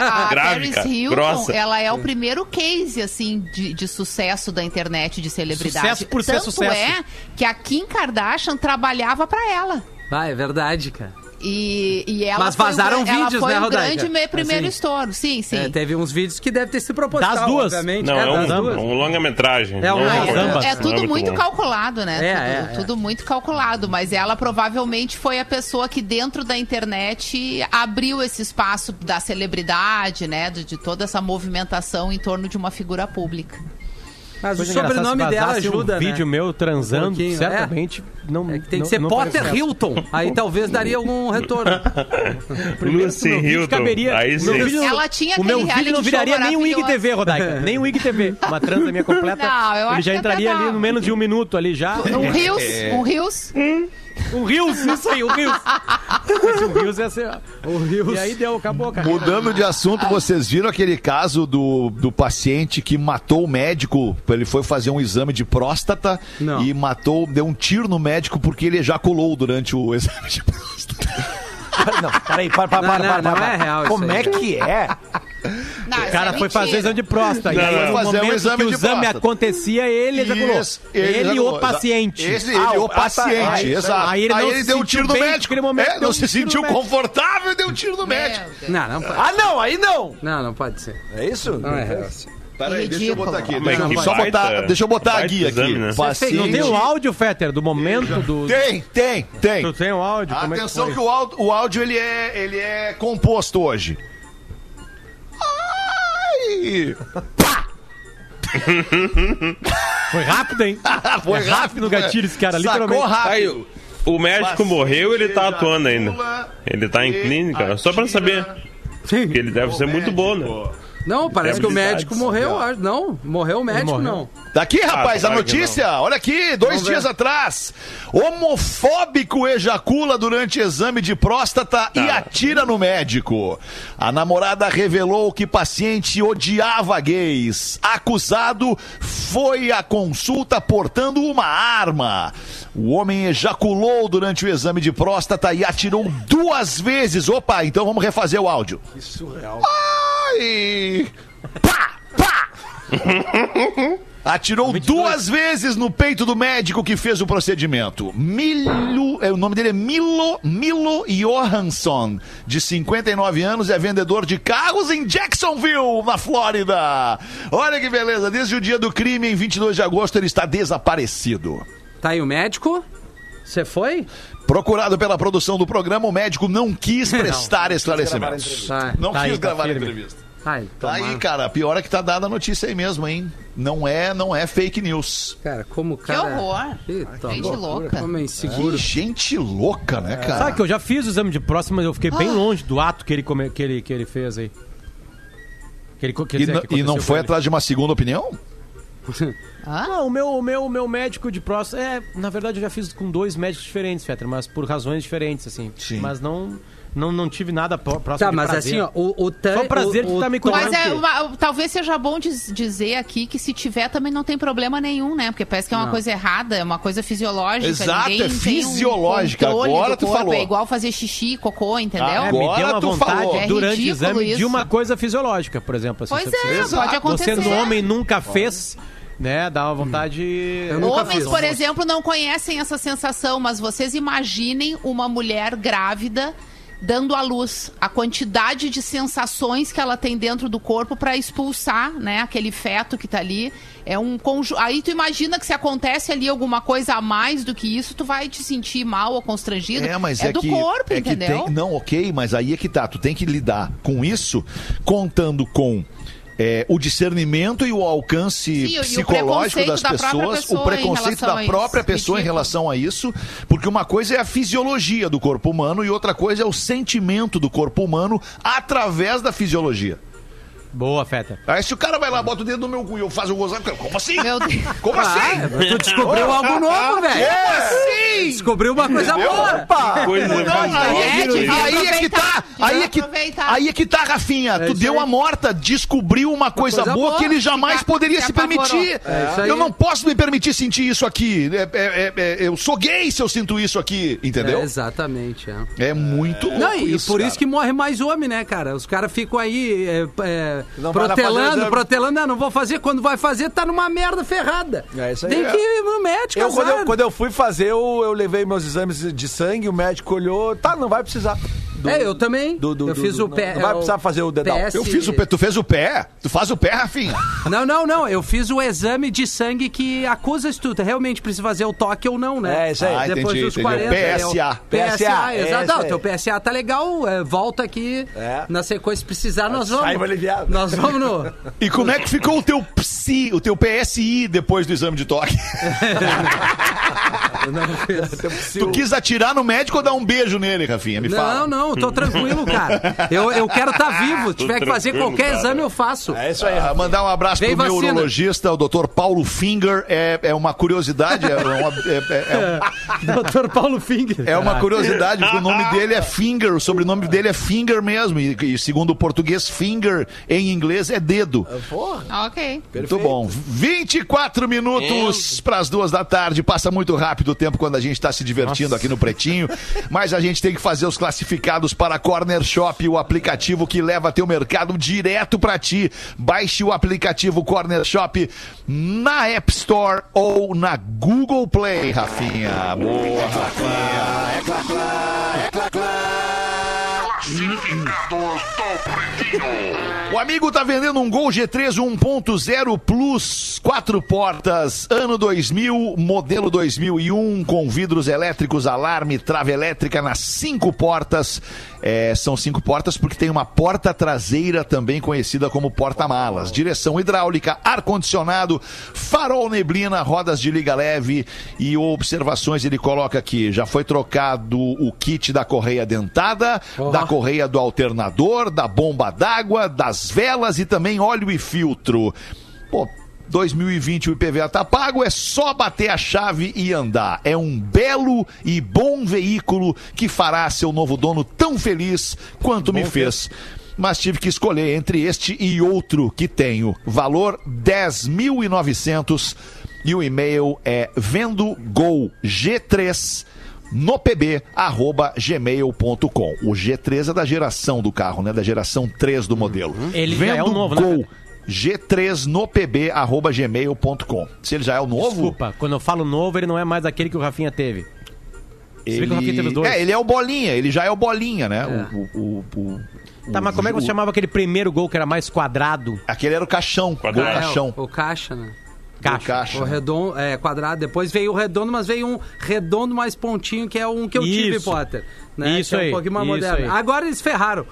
A, a <laughs> Grave, Paris cara, Hilton, grossa. ela é o primeiro case, assim, de, de sucesso da internet de celebridade. Sucesso por ser Tanto sucesso. é que a Kim Kardashian trabalhava pra ela. Ah, é verdade, cara. E, e ela Mas foi vazaram ela vídeos, foi né, grande me- primeiro Assim. estouro. Sim, sim. É, teve uns vídeos que deve ter sido proposital, Das duas? obviamente. Não, é, um, das duas. um longa-metragem. É um ambas. É não tudo muito bom. calculado, né? É, tudo, é, é. tudo muito calculado. Mas ela provavelmente foi a pessoa que dentro da internet abriu esse espaço da celebridade, né? De, de toda essa movimentação em torno de uma figura pública. Mas o Coisa sobrenome se dela ajuda, um né? vídeo meu transando, Um pouquinho, certamente não É que tem que não- ser não Potter sucesso. Hilton. Aí talvez daria algum <laughs> retorno. Lucy Hilton. caberia- Aí sim. vídeo- Ela tinha O meu vídeo não viraria nem um IG maravilhoso. TV, Rodaica. <laughs> Nem um IG TV. Uma transa minha <laughs> completa. Não, eu acho ele já que entraria ali no menos de um minuto ali já. Um rios, um rios. Um Rios, <laughs> isso aí, um Rios. Um Rios ia ser... o Rios. E aí deu, acabou, cara. Mudando de assunto, vocês viram aquele caso do, do paciente que matou o médico? Ele foi fazer um exame de próstata Não. e matou, deu um tiro no médico porque ele ejaculou durante o <laughs> exame de próstata. Não, peraí, para, para, Não, para, não, para, não para. é real isso Como aí, é cara. que é? Não, O cara foi fazer exame de próstata. E Não, aí, não. no Fazer um momento exame que o exame próstata. acontecia, ele ejaculou. Isso, Ele, ejaculou, o paciente. Esse, ele, Ah, o o- ah, tá, paciente, é, exato. Aí ele não se deu um tiro no médico. momento, É, não um se sentiu confortável e deu um tiro no médico. Não, não pode. Ah, não, aí não. Não, não pode ser. É isso? Não é real. Peraí, deixa eu botar aqui. Deixa eu, só botar, deixa eu botar a guia aqui. né? Paciente. Não tem o áudio, Fetter, do momento do... Tem, tem, tem. Tu tem o áudio? É que Atenção que o áudio, o áudio ele, é, ele é composto hoje. Ai! Foi rápido, hein? <laughs> Foi É rápido no gatilho esse cara, Sacou literalmente. Aí, rápido. o médico morreu ele tá atuando ainda. Ele tá em E clínica, só pra saber. Que ele deve ser muito bom, né? Não, parece que o médico morreu. Não, morreu o médico, morreu. não. Daqui, rapaz, a claro que notícia. Olha aqui, dois Vamos dias ver. atrás. Homofóbico ejacula durante exame de próstata e atira no médico. A namorada revelou que paciente odiava gays. Acusado foi à consulta portando uma arma. O homem ejaculou durante o exame de próstata e atirou duas vezes. Opa, então vamos refazer o áudio. Ai! Pá! Pá! <laughs> Atirou duas vezes no peito do médico que fez o procedimento. Milo, é, o nome dele é Milo, Milo Johansson, de 59 anos, é vendedor de carros em Jacksonville, na Flórida. Olha que beleza, desde o dia do crime, em 22 de agosto, ele está desaparecido. Tá aí o médico? Você foi? Procurado pela produção do programa, o médico não quis <laughs> prestar esclarecimentos. Tá. Não Tá quis aí, tá gravar a firme. entrevista. Ai, Tá aí, cara. Pior é que tá dada a notícia aí mesmo, hein? Não é, não é fake news. Cara, como o Que cara... horror. Eita, Gente loucura. louca. Como é inseguro. Que gente louca, né, cara? Sabe que eu já fiz o exame de próstata, mas eu fiquei Ah. bem longe do ato que ele, come- que ele, que ele fez aí. Que ele, quer E, dizer, que e não foi atrás de uma segunda opinião? Ah, o meu, o meu, o meu médico de próstata. É, na verdade, eu já fiz com dois médicos diferentes, Fetter, mas por razões diferentes, assim. Sim. Mas não, não, não tive nada pró- próximo Tá, de mas prazer. assim, ó, o, o tan- Só prazer o, de o tá me tan- comendo. Mas é uma- talvez seja bom diz- dizer aqui que se tiver também não tem problema nenhum, né? Porque parece que é uma Não. coisa errada, é uma coisa fisiológica. Exato, ninguém é um fisiológica. controle Agora tu corpo, falou. É igual fazer xixi, cocô, entendeu? É, Agora me deu uma tu vontade falou. É durante o ridículo exame de isso. uma coisa fisiológica, por exemplo. assim, Pois é, se- pode acontecer. Você sendo homem nunca fez, né? Dá uma vontade. Homens, fiz. por exemplo, não conhecem essa sensação, mas vocês imaginem uma mulher grávida dando à luz a quantidade de sensações que ela tem dentro do corpo para expulsar, né, aquele feto que tá ali. É um conju... aí tu imagina que se acontece ali alguma coisa a mais do que isso, tu vai te sentir mal ou constrangido. É, mas é, do que, corpo, é que entendeu? tem, não, ok, mas aí é que tá. Tu tem que lidar com isso contando com é, o discernimento e o alcance Sim, o psicológico preconceito das da própria pessoas, pessoa o em preconceito relação da própria pessoa em relação a isso, porque uma coisa é a fisiologia do corpo humano e outra coisa é o sentimento do corpo humano através da fisiologia. Boa, Feta. Aí se o cara vai lá, bota o dedo no meu cu e eu faço o gozar, como assim? Meu Deus. Como Ah, assim? tu descobriu algo novo, velho. Como assim? Descobriu uma coisa boa. Opa! Coisa Não, aí, é aí é que tá, aí é que, aí é que tá, Rafinha. tu isso deu aí. a morta, descobriu uma coisa, coisa boa, boa. que ele jamais Se poderia se permitir. É isso eu não posso me permitir sentir isso aqui. É- é- é- é- eu sou gay se eu sinto isso aqui, entendeu? É, exatamente, é. É, muito louco Não, e por cara. isso que morre mais homem, né, cara? Os caras ficam aí é, é, protelando, exame. protelando. Não, não vou fazer. Quando vai fazer, tá numa merda ferrada. É isso aí. Tem É. que ir no médico, Eu, quando, eu, quando eu fui fazer, eu, eu levei meus exames de sangue, o médico olhou, tá, não vai precisar. Do- É, eu também. do- do- eu do- fiz do- o pé. não vai é, o precisar fazer o dedal. PS Eu fiz o pé. Tu fez o pé? Tu faz o pé, Rafinha? <laughs> Não, não, não. Eu fiz o exame de sangue que acusa se tu realmente precisa fazer o toque ou não, né? É, isso aí. Ah, Depois entendi, dos entendi. 40. é o PSA. PSA, PSA, exato. Não, aí. teu PSA tá legal. é, volta aqui É. na sequência. Se precisar, nós vamos. Saiba aliviado. Nós vamos no. E como é que ficou o teu PSI, o teu PSI depois do exame de toque? <laughs> tu quis atirar no médico ou dar um beijo nele, Rafinha? Me fala. Não, não, tô tranquilo, cara. Eu, eu quero estar vivo. Se tiver que fazer qualquer cara. exame, eu faço. É isso aí, Ah, mandar um abraço Vem pro vacina. neurologista, o Dr. Paulo Finger. É, é uma curiosidade, é uma, é- é- é um- <laughs> Doutor Paulo Finger. é uma curiosidade, porque o nome dele é Finger, o sobrenome dele é Finger mesmo. E, e segundo o português, Finger em inglês é dedo. Ok. Muito bom. 24 minutos para as duas da tarde. Passa muito rápido o tempo quando a gente está se divertindo aqui no Pretinho. Mas a gente tem que fazer os classificados para Corner Shop, o aplicativo que leva teu mercado direto para ti. Baixe o aplicativo Corner Shop na App Store ou na Google Play, Rafinha. Boa, Rafinha. O amigo tá vendendo um Gol G3 1.0 Plus, quatro portas, ano 2000, modelo 2001, com vidros elétricos, alarme, trava elétrica nas cinco portas. É, são cinco portas porque tem uma porta traseira também conhecida como porta-malas. Direção hidráulica, ar-condicionado, farol neblina, rodas de liga leve e observações ele coloca aqui. Já foi trocado o kit da correia dentada, da correia do alternador, da bomba d'água, das velas e também óleo e filtro. Pô, 2020 o IPVA tá pago, é só bater a chave e andar. É um belo e bom veículo que fará seu novo dono tão feliz quanto bom me fez. Que mas tive que escolher entre este e outro que tenho. Valor 10.900 e o e-mail é vendogolg3 no pb, arroba gmail.com. O G3 é da geração do carro, né? Da geração 3 do modelo. Ele Vendo é o novo, Gol, né? g3nopb.gmail.com. Se ele já é o novo. Desculpa, quando eu falo novo, ele não é mais aquele que o Rafinha teve. Ele... Que o Rafinha teve os dois? É, ele é o Bolinha, ele já é o Bolinha, né? É. O, o, o, o, tá, mas como é que você chamava aquele primeiro gol que era mais quadrado? Aquele era o caixão, quadrado. gol caixão. É, o, o caixa, né? Caixa. caixa. O redondo, é, quadrado. Depois veio o redondo, mas veio um redondo mais pontinho, que é um que eu tive, Potter. Né? Isso que aí. É um pouquinho mais moderno. Aí. Agora eles ferraram.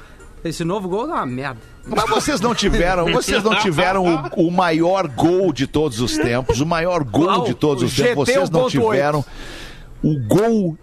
Esse novo gol é uma merda. Mas vocês não tiveram, vocês não tiveram o, o maior gol de todos os tempos, o maior gol Qual? de todos os tempos. Vocês não 1.8. tiveram o gol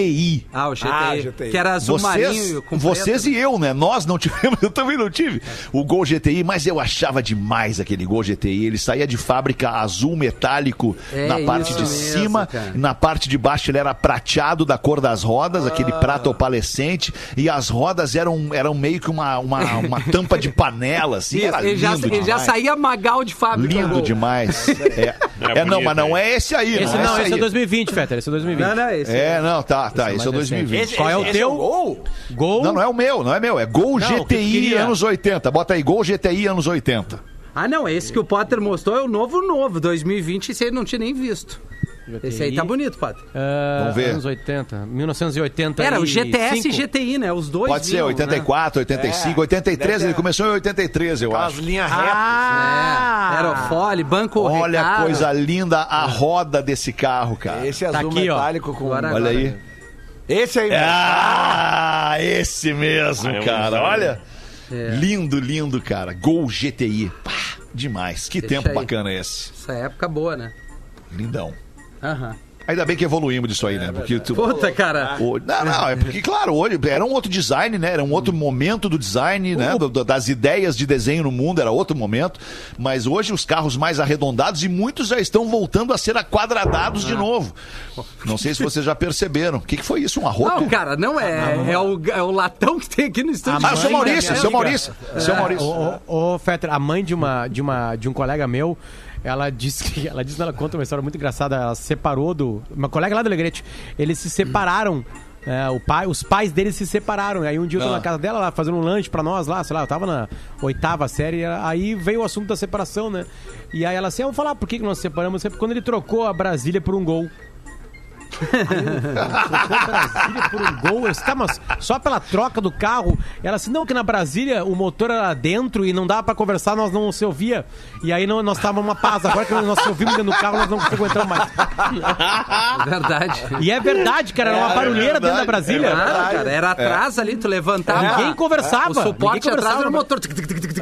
GTI. Ah, o GTI. Ah, GTI. Que era azul Vocês, marinho com vocês preto. e eu, né? Nós não <laughs> tivemos, eu também não tive o Gol GTI, mas eu achava demais aquele Gol GTI. Ele saía de fábrica azul metálico É na parte de mesmo, cima, cara. na parte de baixo ele era prateado da cor das rodas, aquele Ah. prata opalescente, e as rodas eram, eram meio que uma, uma, uma <laughs> tampa de panela, assim, Isso, ele, lindo já, ele já saía magal de fábrica. Lindo demais. <laughs> É, É é, não, bonito, mas não é esse aí, Esse não, não, é esse é aí. 2020, Fetter, esse é 2020. Não, não, esse É, não, tá, tá, esse é o mais recente. 2020. Qual é o teu? gol? Gol? Não, não é o meu, não é meu. É Gol Não, o GTI anos 80. Bota aí, Gol GTI anos 80. Ah, não, esse que o Potter mostrou é o novo novo, 2020, esse aí não tinha nem visto. Esse aí tá bonito, Potter. Ah, Vamos ver. Anos 80. 1980. Era o GTS e. GTI, né? Os dois Pode ser vinham, 84, 85, 83. deve Ele ter- começou em 83, eu Aquelas acho. linhas retas. Né? Ah! É, Aerofólio, banco Olha a Recaro. coisa linda, a roda desse carro, cara. Esse Tá azul aqui, ó. metálico com... Agora- Olha aí. Esse aí. Ah, esse mesmo, Ah, cara. Olha. É. Lindo, lindo, cara. Gol GTI. Pá, demais. Que Deixa tempo aí. bacana esse. Essa época boa, né? Lindão. Aham. Ainda bem que evoluímos disso aí, né? Porque tu, Puta, cara. O- Não, não, é porque, claro, hoje era um outro design, né? Era um outro momento do design, né? Do- do- das ideias de desenho no mundo, era outro momento. Mas hoje os carros mais arredondados e muitos já estão voltando a ser aquadradados de novo. Não sei se vocês já perceberam. O que, que foi isso? Um arroto? Não, cara, não é. É o, é o latão que tem aqui no estúdio. Ah, seu da Maurício, seu. Maurício. Seu Maurício. Ô, ô, ô, Fetter, a mãe de uma, de uma de um colega meu, ela disse que ela disse, ela conta uma história muito engraçada, ela se separou do uma colega lá do Alegrete. Eles se separaram. é, o pai, os pais deles se separaram. Aí um dia eu tô Ah. na casa dela lá fazendo um lanche pra nós lá, sei lá, eu tava na oitava série, aí veio o assunto da separação, né? E aí ela assim, eu vou falar por que nós separamos, porque quando ele trocou a Brasília por um gol. Brasília por um gol. Eu disse, tá, mas só pela troca do carro. Ela assim, não, que na Brasília o motor era dentro e não dava pra conversar, nós não se ouvia. E aí não, nós távamos uma paz. Agora que nós se ouvimos dentro do carro, nós não frequentamos mais. Verdade. E é verdade, cara, era uma barulheira dentro da Brasília. Claro, cara, era atrás ali, tu levantava. Ninguém conversava. O suporte atrás era o motor.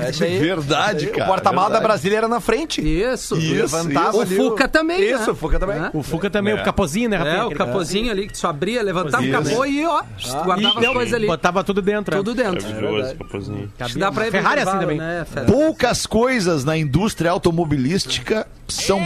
É isso. Verdade, cara. O porta-malas da. Brasília era na frente. Isso. Isso, Levantava O ali Fuca também, né? Isso, o Fuca também. É. O Fuca também, É. o capozinho, né, Rafinha? É, o capozinho ali que tu só abria, levantava o capô e ó, guardava E as coisas ali. Botava tudo dentro. Tudo dentro. Maravilhoso, capozinho. Acho que dá pra Ferrari é assim também. Né? Poucas coisas na indústria automobilística são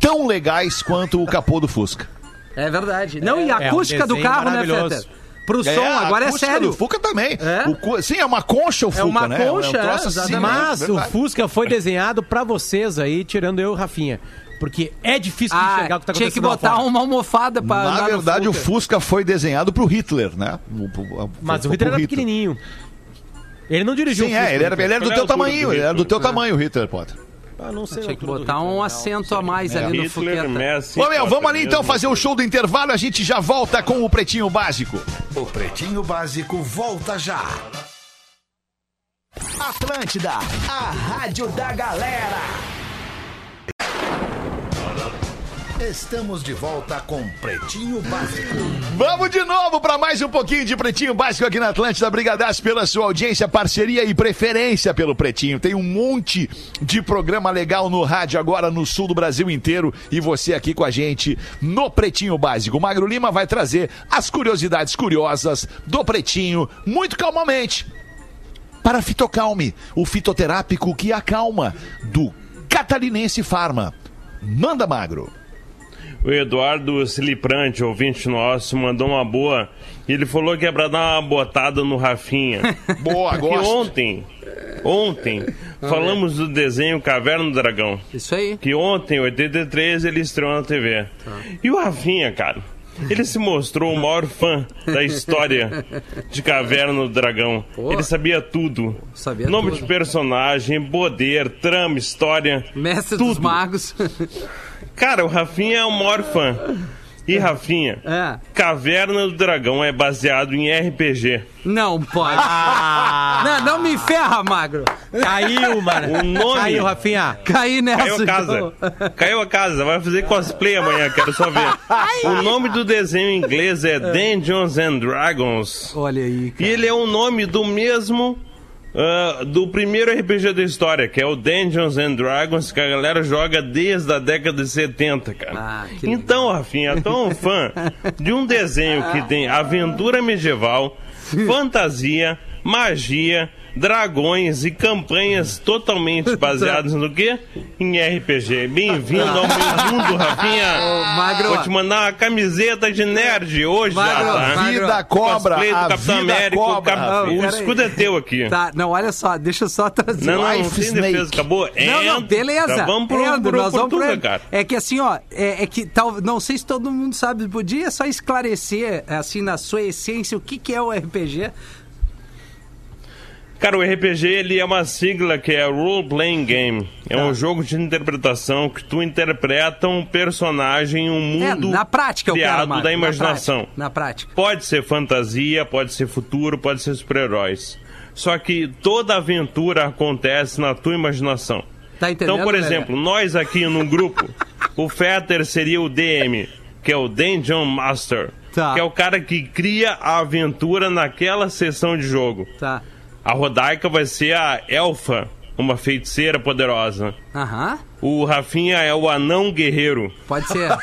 tão legais quanto o capô do Fusca. É verdade. Não, e a É, acústica um do carro, né. Fetter? Pro som, a agora é sério. do Fuca também. É? O cu- sim, é uma concha o Fuca, uma né? concha, é um troço é, assim. Mas o. Fusca foi desenhado pra vocês aí, tirando eu e o Rafinha. Porque é difícil de enxergar Ah, o que tá tinha que acontecendo botar uma almofada pra Na verdade, o. Fusca foi desenhado pro Hitler, né? O- o- Mas o Hitler era pequenininho. Ele não dirigiu Sim, o Fusca. é, ele era, ele era do é teu tamanho, do ele era do teu Hitler? tamanho, o Hitler, Potter. Ah, não sei. Tinha que botar um assento a mais ali no Hitler, Fuqueta. Messi. Ô, meu, vamos ali então fazer o show do intervalo, a gente já volta com o Pretinho Básico. O Pretinho Básico volta já. Atlântida, a rádio da galera. Estamos de volta com Pretinho Básico. Vamos de novo para mais um pouquinho de Pretinho Básico aqui na Atlântida. Brigadaço pela sua audiência, parceria e preferência pelo Pretinho. Tem um monte de programa legal no rádio agora no sul do Brasil inteiro e você aqui com a gente no Pretinho Básico. O Magro Lima vai trazer as curiosidades curiosas do Pretinho muito calmamente. Para Fitocalme, o fitoterápico que acalma, do Catarinense Farma. Manda, Magro. O Eduardo Siliprante, ouvinte nosso, mandou uma boa. E ele falou que é pra dar uma botada no Rafinha. <laughs> Boa, Porque gosto. ontem, ontem, falamos do desenho Caverna do Dragão. Isso aí. Que ontem, 83, ele estreou na TV. E o Rafinha, cara, ele se mostrou o maior fã da história de Caverna do Dragão. Pô. Ele sabia tudo. Sabia Nome tudo. de personagem, poder, trama, história. Mestre dos tudo. magos. <laughs> Cara, o Rafinha é o maior fã. E Rafinha, É. Caverna do Dragão é baseado em RPG. Não pode. Não, não me ferra, magro. Caiu, <laughs> mano. O nome- Caiu, Rafinha. Caí nessa. Caiu a casa. então. Caiu a casa. Vai fazer cosplay amanhã, quero só ver. O nome do desenho em inglês é Dungeons and Dragons. Olha aí, E cara. ele é o nome do mesmo. Ah, do primeiro RPG da história, que é o Dungeons and Dragons, que a galera joga desde a década de 70, cara. Ah, então, Rafinha, tô um <laughs> fã de um desenho que tem aventura medieval, fantasia, magia, dragões e campanhas totalmente <laughs> baseadas no quê? Em RPG. Bem-vindo ao meu mundo, Rafinha. Ô, Magro. Vou te mandar uma camiseta de nerd hoje Magro, já, tá? Vida cobra, Cosplay do a Capitão vida América, o, cobra. cap... Não, o escudo é teu aqui. Tá, não, olha só, deixa eu só trazer. Não, não, não Life tem Snake. defesa, acabou. Não, não, beleza. Já vamos pro, And, pro, nós vamos Portuga, pro- cara. É que assim, ó, é, é que tal, não sei se todo mundo sabe, podia só esclarecer, assim, na sua essência, o que, que é o RPG? Cara, o RPG ele é uma sigla que é Role Playing Game. É Tá. um jogo de interpretação que tu interpreta um personagem, um É, mundo na prática quero, criado Magro, da na imaginação. prática, Na prática. Pode ser fantasia, pode ser futuro, pode ser super-heróis. Só que toda aventura acontece na tua imaginação. Tá entendendo? Então, por exemplo, nós aqui no grupo, <laughs> o Fetter seria o DM, que é o Dungeon Master, Tá. que é o cara que cria a aventura naquela sessão de jogo. Tá. A Rodaica vai ser a Elfa, uma feiticeira poderosa. Aham, O Rafinha é o anão guerreiro. pode ser. <laughs>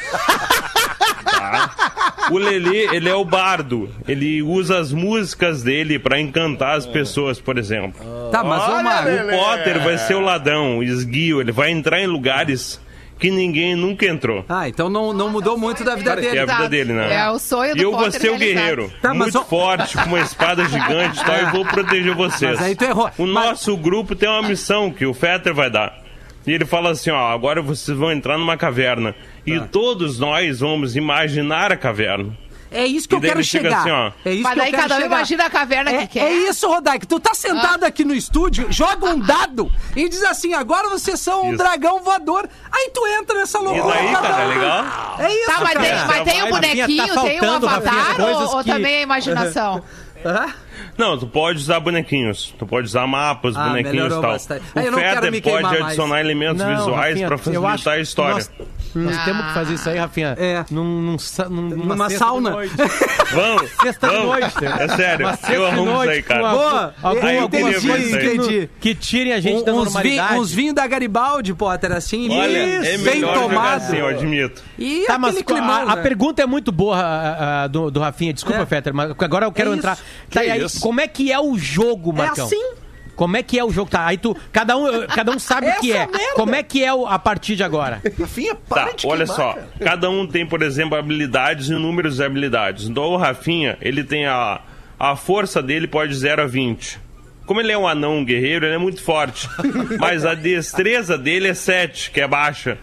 O Lelê, ele é o bardo. Ele usa as músicas dele pra encantar as pessoas, por exemplo. Tá, mas ô, Magro, O Potter vai ser o ladrão, o esguio. Ele vai entrar em lugares que ninguém nunca entrou. Ah, então não, não mudou muito da vida É a dele. vida dele, né? É o sonho do E eu vou ser o guerreiro. Tá, muito ó- forte, com uma espada gigante e tal, e vou proteger vocês. Mas aí tu errou. O Mas- nosso grupo tem uma missão que o Fetter vai dar. E ele fala assim, ó, agora vocês vão entrar numa caverna. E Tá. todos nós vamos imaginar a caverna. É isso que E eu quero chegar. assim, ó. É isso Mas que eu quero cada um chegar. imagina a caverna É, que quer. é isso, Rodak. Tu tá sentado aqui no estúdio, joga um dado e diz assim: agora vocês são um Isso. dragão voador. Aí tu entra nessa loucura. aí, cara, um- é legal? É isso, Tá, mas cara. tem, mas tem o Rafinha, bonequinho, tá tem o Rafinha, avatar ou, ou que- também é imaginação? Hã? Não, tu pode usar bonequinhos. Tu pode usar mapas, Ah, bonequinhos e tal. bastante. O Ah, pode mais. adicionar elementos Não, visuais eu facilitar a história. Nós, nós temos que fazer isso aí, Rafinha. É. Num, num, num, numa, Numa sexta sauna. <laughs> Vamos, Sexta de vamos. noite. É sério, Uma sexta eu arrumo isso noite aí, com cara. algum- Boa. algum- Aí isso aí. no- Entendi. que tirem a gente da Um- uns, vi, normalidade. uns vinhos da Garibaldi, Potter, assim, Olha, é isso, bem melhor jogar tomado. assim, eu admito. E Tá, mas a, climão, a né? pergunta é muito boa a- a- do, do Rafinha. Desculpa, É. Fetter, mas agora eu quero É entrar. isso. Tá, aí, isso? como é que é o jogo, Marcão? assim? Como é que é o jogo? Tá, aí tu. Cada um, cada um sabe o que é. merda. Como é que é o- a partir de agora? Rafinha, para Tá, de olha queimar, só. cara. Cada um tem, por exemplo, habilidades e números de habilidades. Então o Rafinha, ele tem a. A força dele pode 0 a 20. Como ele é um anão um guerreiro, ele é muito forte. <laughs> Mas a destreza dele é 7, que é baixa.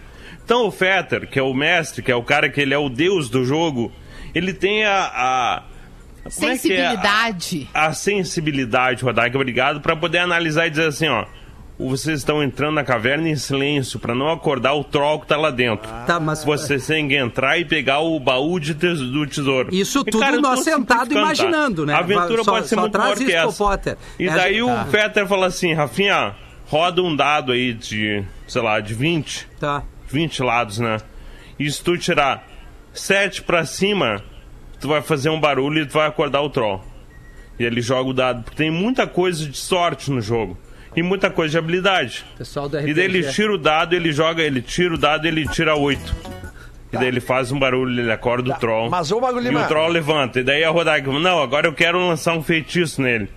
Então o Fetter, que é o mestre, que é o cara que ele é o deus do jogo, ele tem a. a como é é? A- Sensibilidade. a sensibilidade, Rodaica, obrigado, para poder analisar e dizer assim, ó. Vocês estão entrando na caverna em silêncio para não acordar o troll que tá lá dentro. Tá, mas- Vocês têm que entrar e pegar o baú de tes- do tesouro. Isso E, tudo eu nós sentado imaginando, né? A aventura Só- pode ser só muito traz maior que isso pro. Potter. E É, daí gente- o Peter fala assim, Rafinha, roda um dado aí de, sei lá, de 20. Tá. 20 lados, né? E se tu tirar 7 pra cima, tu vai fazer um barulho e tu vai acordar o troll. E ele joga o dado, porque tem muita coisa de sorte no jogo. E muita coisa de habilidade. Pessoal do E daí ele RPG. tira o dado, ele joga, ele tira o dado ele tira 8. E daí ele faz um barulho, ele acorda o troll. Mas, ô, Mago E o troll levanta. E daí a Rodag, não, agora eu quero lançar um feitiço nele.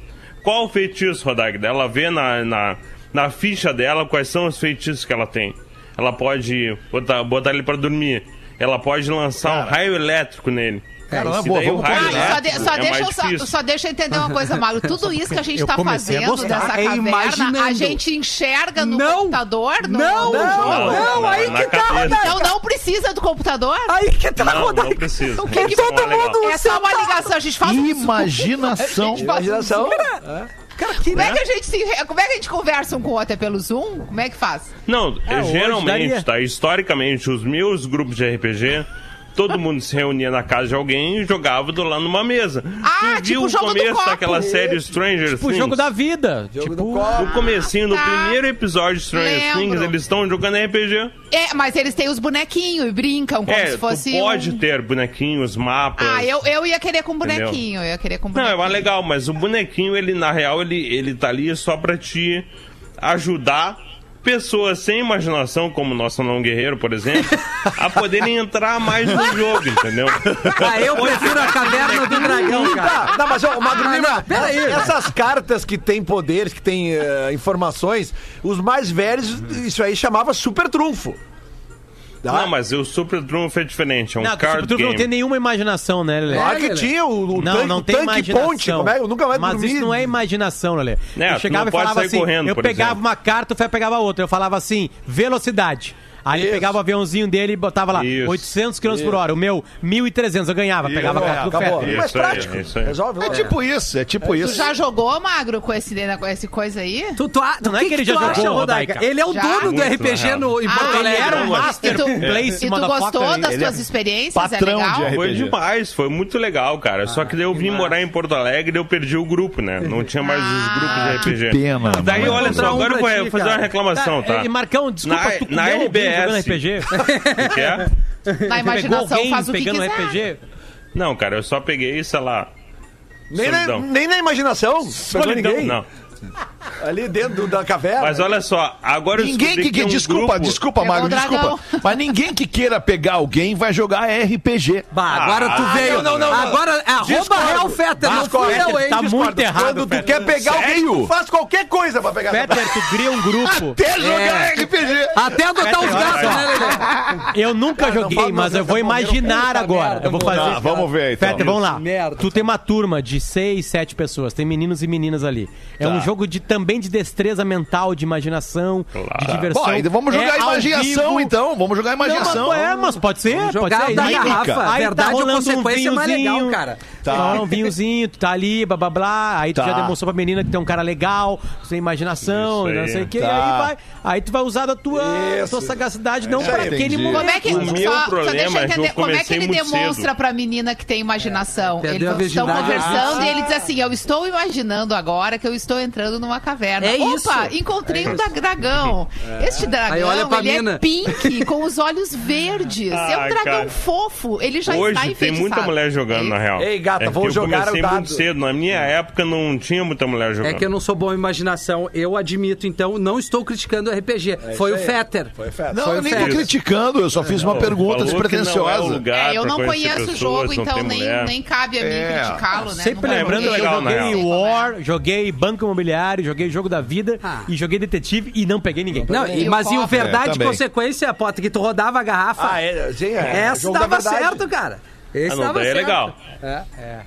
Qual o feitiço, Rodag? Ela vê na, na, na ficha dela quais são os feitiços que ela tem. Ela pode botar, botar ele pra dormir. Ela pode lançar um raio elétrico nele. Cara, na E boa, o vamos raio Ah, combinar. só, de- só é deixa, eu, só, só deixa eu entender uma coisa, Magro. Tudo isso que a gente tá a fazendo dessa É caverna, imaginando. a gente enxerga no Não. computador? No, Não, no não, não, aí na que tá. Rodaica. Então não precisa do computador? Aí que tá Não, rodando. não precisa. O que que Isso todo é legal. mundo- É só uma ligação, a gente faz Imaginação. A gente faz um Imaginação. Cara, que Como é que a gente se, como é que a gente conversa um com o outro? É pelo Zoom? Como é que faz? Não, É, geralmente, daria. tá? Historicamente, os meus grupos de RPG, todo mundo se reunia na casa de alguém e jogava do lado numa mesa. Ah, tu tipo viu o o jogo do começo daquela série Stranger Tipo o Things? jogo da vida. tipo, No comecinho, no Tá. primeiro episódio de Stranger Lembro. Things, eles estão jogando RPG. É, mas eles têm os bonequinhos e brincam como é, se fosse tu pode um... ter bonequinhos, mapas. Ah, eu, eu ia querer com Entendeu? bonequinho, eu ia querer com Não, bonequinho. é mais legal, mas o bonequinho, ele, na real, ele, ele tá ali só pra te ajudar pessoas sem imaginação, como o nosso não guerreiro, por exemplo, a poderem entrar mais no jogo, entendeu? Ah, eu prefiro a caverna do dragão, cara. Tá, não, mas ó, Magro Ah, Lima, não, peraí. essas cartas que tem poderes, que tem eh, informações, os mais velhos, isso aí chamava super trunfo. Tá? Não, mas o Super Trunfo é diferente, é um Não, card tu game. não tem nenhuma imaginação, né, Lelê? Claro que Lelê. tinha o, o Não, tanque, não o tem tanque imaginação. ponte, como é? Eu nunca mais Mas dormi. isso não é imaginação, Lelê. É, eu chegava não e falava assim, correndo, eu pegava exemplo. uma carta, o Fé pegava outra. Eu falava assim, velocidade. Aí ele Isso. pegava o aviãozinho dele e botava lá, Isso. 800 km por hora. O meu, 1.300. Eu ganhava, pegava a carta do Acabou. Fé. Mais Isso prático. isso. Resolve É tipo isso, é tipo Tu isso. já jogou, Magro, com esse, com esse coisa aí? Tu, tu, a- Não é o que ele tu já acha, jogou, Rodaica? Rodaica? Ele é o Já? dono do Muito, RPG na no, em Porto Ah, ele Alegre. era um master tu, place, e tu gostou das é tuas experiências? patrão é legal? de Foi demais, foi muito legal, cara. Só que daí eu vim morar em Porto Alegre e eu perdi o grupo, né? Não tinha mais os grupos de RPG. pena, Daí, olha só, agora eu vou fazer uma reclamação, tá? E Marcão, desculpa, Na- tu na RBS. Jogando RPG? O que é? Na imaginação alguém faz o que pegando quiser. RPG? Não, cara, eu só peguei, sei lá. Nem na, Solidão. nem na imaginação. Pegou Solidão. ninguém. Não. Ali dentro da caverna. Mas olha só, agora eu Ninguém descobri que, que tem um desculpa, grupo- desculpa, Pegou Magro, o dragão. desculpa. Mas ninguém que queira pegar alguém vai jogar RPG. Bah, agora tu Ah, veio. não, não, não. Agora é arroba Discordo. Real Fetter, não Discordo. fui eu, hein? Tá muito errado, Quando tu Fetter. quer pegar alguém, tu faz qualquer coisa pra pegar essa Peter, tu cria um grupo. Até jogar RPG. Até adotar os Fetter, olha gatos, só. né, Lelê? Eu nunca joguei, fala, mas não, eu vou não, não, imaginar agora. merda, Eu vou não, fazer. Tá, vamos ver então. Fetter, vamos lá. Merda. Tu tem uma turma de seis, sete pessoas, tem meninos e meninas ali. É um jogo de, também de destreza mental, de imaginação, de diversão. Bom, vamos jogar É imaginação então. Vamos jogar imaginação. Não, mas, é, mas pode ser, pode ser. da Aí- garrafa. Aí Verdade tá ou rolando consequência é um mais legal, vinhozinho, cara. Tá. Rola um vinhozinho, tu tá ali, blá blá blá. Aí tu Tá. já demonstrou pra menina que tem um cara legal, sem imaginação, não sei o que. Tá. E aí vai. Aí tu vai usar da tua, tua sagacidade, não Isso pra aquele momento. Como é que, O meu só, só problema deixa eu é que entender, eu como é que ele demonstra cedo. pra menina que tem imaginação? Perdeu Eles estão conversando Ah. e ele diz assim, eu estou imaginando agora que eu estou entrando numa caverna. É Opa, isso. encontrei um da- dragão. Este dragão, ele mina. é pink, com os olhos verdes. é um Ah, dragão cara. fofo. Ele já está Hoje tem enfeitiçado. muita mulher jogando, na real. Ei, gata, é vou jogar comecei o dado. muito cedo. Na minha época não tinha muita mulher jogando. É que eu não sou bom em imaginação, eu admito, então não estou criticando o RPG. Foi o. Fetter. Foi Fetter. Não, eu o nem tô Fetter. criticando, eu só fiz uma pergunta é despretensiosa. lugar É, eu não conheço o jogo, então nem, nem cabe a mim É. criticá-lo, né? Sempre Nunca lembrando eu legal, joguei. War, joguei Banco Imobiliário, joguei Jogo da Vida Ah. e joguei Detetive e não peguei ninguém. Não, e- E mas e o verdade É, consequência, Pota, que tu rodava a garrafa. Ah, é, sim, é. Essa dava certo, cara. Esse Ah, não, dava daí é certo. legal.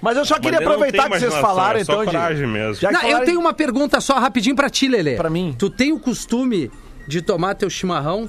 Mas eu só queria Mas eu aproveitar que vocês falaram, é então, de... mesmo. Não, eu falaram- tenho uma pergunta só rapidinho pra ti, Lelê. Pra mim. Tu tem o costume de tomar teu chimarrão?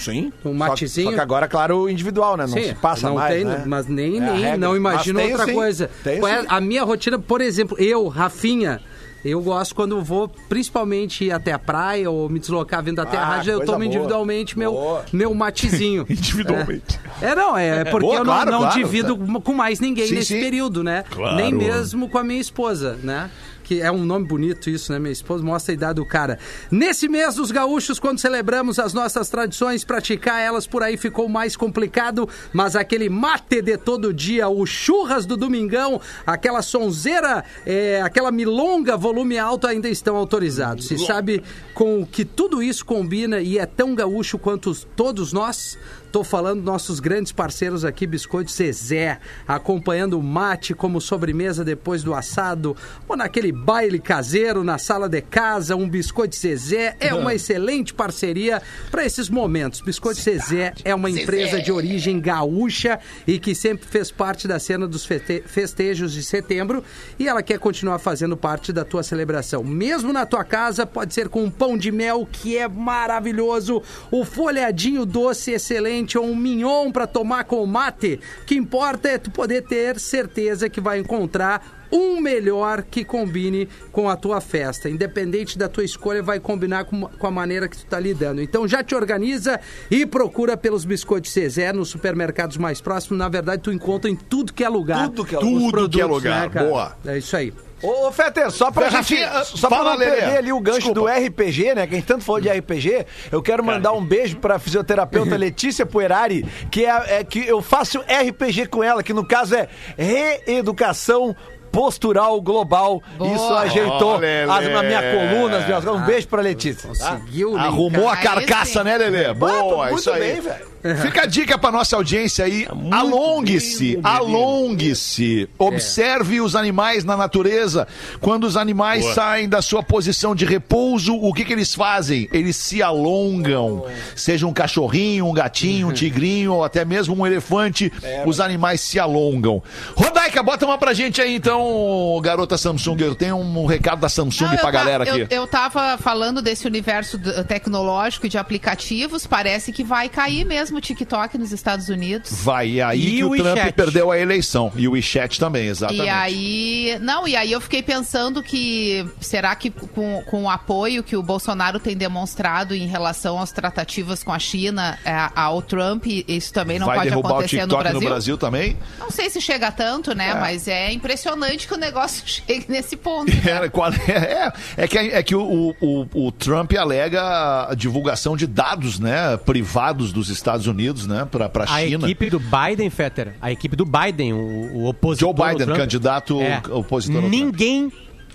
Sim. Um Só- matezinho? Só que agora, claro, individual, né? Não se passa não mais, tem, né? mas nem, É a nem não imagino Mas tenho outra sim. coisa. Tenho Qual é sim. a minha rotina, por exemplo, eu, Rafinha, eu gosto quando eu vou, principalmente ir até a praia ou me deslocar vindo até a Ah, rádio, eu tomo boa. individualmente meu, Boa. meu matezinho. <laughs> Individualmente. É, É, não, é porque boa, eu não, claro, não claro. divido com mais ninguém Sim, nesse sim. período, né? Claro. Nem mesmo com a minha esposa, né? Que é um nome bonito isso, né? Minha esposa mostra a idade do cara. Nesse mês dos gaúchos, quando celebramos as nossas tradições, praticar elas por aí ficou mais complicado, mas aquele mate de todo dia, o churras do domingão, aquela sonzeira, é, aquela milonga, volume alto ainda estão autorizados. Se sabe com que tudo isso combina e é tão gaúcho quanto os- todos nós? Tô falando dos nossos grandes parceiros aqui, Biscoito Zezé, acompanhando o mate como sobremesa depois do assado, ou naquele baile caseiro na sala de casa, um Biscoito Zezé é uma excelente parceria para esses momentos. Biscoito Zezé é uma empresa de origem gaúcha e que sempre fez parte da cena dos festejos de setembro e ela quer continuar fazendo parte da tua celebração. Mesmo na tua casa, pode ser com um pão de mel que é maravilhoso, o folhadinho doce excelente ou um mignon para tomar com mate. O que importa é tu poder ter certeza que vai encontrar um melhor que combine com a tua festa. Independente da tua escolha, vai combinar com, com a maneira que tu tá lidando. Então já te organiza e procura pelos biscoitos Cezé nos supermercados mais próximos. Na verdade, tu encontra em tudo que é lugar. Tudo que é. Tudo que é produtos, lugar. né? Boa. É isso aí. Ô, ô, Fetter, só pra, Fê, gente, Rafinha, só pra não Lelê. perder ali o gancho Desculpa. do RPG, né? Que a gente tanto falou de RPG, eu quero mandar um beijo pra fisioterapeuta <laughs> Letícia Puerari, que é, é que eu faço RPG com ela, que no caso é reeducação postural global. Boa. Isso ajeitou Lelê. as, a minha coluna, as minhas. Um beijo pra Letícia. tá? Conseguiu, né? Arrumou a carcaça, né, Lelê? Boa, muito isso aí. bem, velho. <laughs> Fica a dica pra nossa audiência aí. Alongue-se, alongue-se. Observe os animais na natureza. Quando os animais Boa. saem da sua posição de repouso, o que, que eles fazem? Eles se alongam. Seja um cachorrinho, um gatinho, um <laughs> tigrinho ou até mesmo um elefante, os animais se alongam. Rodaica, bota uma pra gente aí então, garota Samsung. Eu tenho um recado da Samsung Não, eu pra ta- galera eu, aqui. Eu tava falando desse universo tecnológico e de aplicativos, parece que vai cair mesmo o TikTok nos Estados Unidos. Vai, é aí E que o o Trump WeChat. perdeu a eleição. E o WeChat também, exatamente. E aí, não, e aí eu fiquei pensando que será que com, com o apoio que o Bolsonaro tem demonstrado em relação às tratativas com a China, é, ao Trump, isso também não Vai pode derrubar o acontecer TikTok no no Brasil? Brasil também? Não sei se chega tanto, né? Mas é impressionante que o negócio <laughs> chegue nesse ponto. né? <laughs> É, qual- é, é que, é que o, o, o Trump alega a divulgação de dados né, privados dos Estados Unidos né, para a A China. equipe do Biden, Fetter, a equipe do Biden, o, o opositor Joe Biden, candidato é, opositor. Ninguém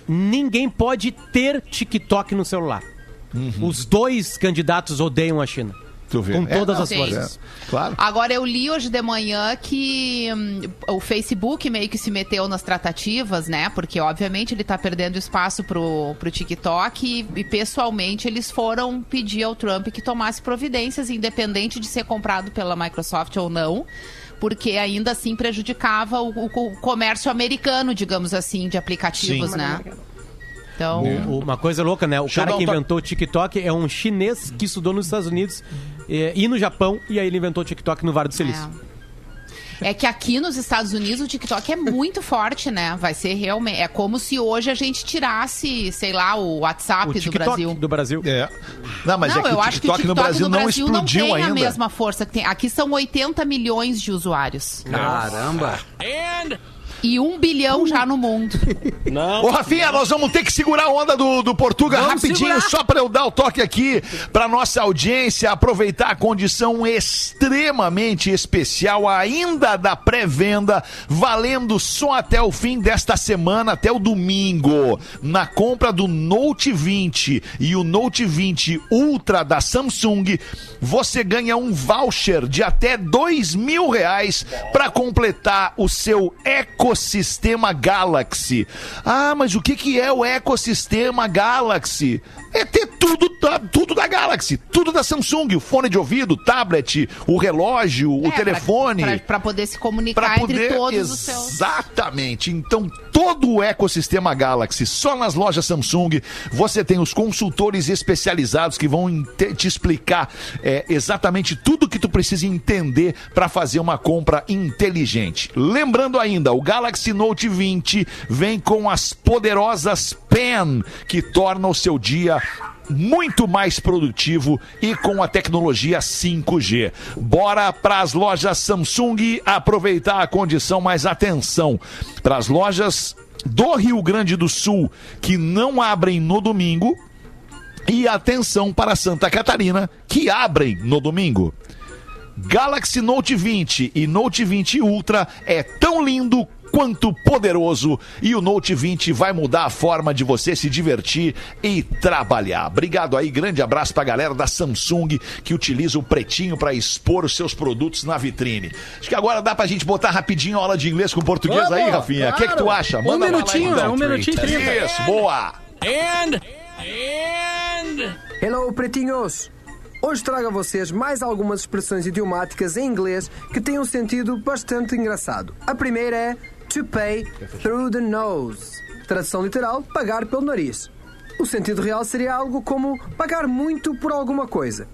ninguém pode ter TikTok no celular. Os dois candidatos odeiam a China. Com É, todas não, as sim. forças. Claro. Agora, eu li hoje de manhã que hum, o Facebook meio que se meteu nas tratativas, né? Porque, obviamente, ele tá perdendo espaço pro, pro TikTok e, e, pessoalmente, eles foram pedir ao Trump que tomasse providências, independente de ser comprado pela Microsoft ou não. Porque ainda assim prejudicava o, o- o comércio americano, digamos assim, de aplicativos, Sim. né? Então, O- Uma coisa louca, né? O Deixa cara que inventou o TikTok é um chinês que estudou nos Estados Unidos eh, e no Japão, e aí ele inventou o TikTok no Vale do Silício. É. É que aqui nos Estados Unidos o TikTok é muito forte, né? Vai ser realmente. É como se hoje a gente tirasse, sei lá, o WhatsApp O do TikTok Brasil. do Brasil. É. Não, mas não, é que eu o acho que o TikTok no Brasil, não explodiu não tem ainda. a mesma força que tem. Aqui são 80 milhões de usuários. Caramba. E um bilhão já no mundo. <laughs> Não. Ô, Rafinha, nós vamos ter que segurar a onda do, do Portuga Vamos rapidinho, segurar. só para eu dar o toque aqui para nossa audiência, aproveitar a condição extremamente especial ainda da pré-venda, valendo só até o fim desta semana, até o domingo. Na compra do Note 20 e o Note 20 Ultra da Samsung, você ganha um voucher de até dois mil reais para completar o seu ecossistema Galaxy. Ah, mas o que, que é o ecossistema Galaxy? É ter tudo da, tudo da Galaxy, tudo da Samsung, o fone de ouvido, o tablet, o relógio, o É, telefone. pra- Pra poder se comunicar Pra entre poder. todos os seus. Exatamente. Então, todo o ecossistema Galaxy, só nas lojas Samsung, você tem os consultores especializados que vão te explicar é, exatamente tudo que tu precisa entender para fazer uma compra inteligente. Lembrando ainda, o Galaxy Note 20 vem com as poderosas Pen, que torna o seu dia muito mais produtivo e com a tecnologia 5G. Bora para as lojas Samsung aproveitar a condição, mas atenção, para as lojas do Rio Grande do Sul que não abrem no domingo e atenção para Santa Catarina que abrem no domingo. Galaxy Note 20 e Note 20 Ultra é tão lindo quanto poderoso e o Note 20 vai mudar a forma de você se divertir e trabalhar. Obrigado aí, grande abraço pra galera da Samsung que utiliza o pretinho para expor os seus produtos na vitrine. Acho que agora dá pra gente botar rapidinho a aula de inglês com português Vamos, aí, Rafinha. O que, que tu acha? Um bala aí, minutinho, então. um minutinho e trinta. Isso, boa! Hello, pretinhos! Hoje trago a vocês mais algumas expressões idiomáticas em inglês que têm um sentido bastante engraçado. A primeira é to pay through the nose. Tradução literal, pagar pelo nariz. O sentido real seria algo como pagar muito por alguma coisa.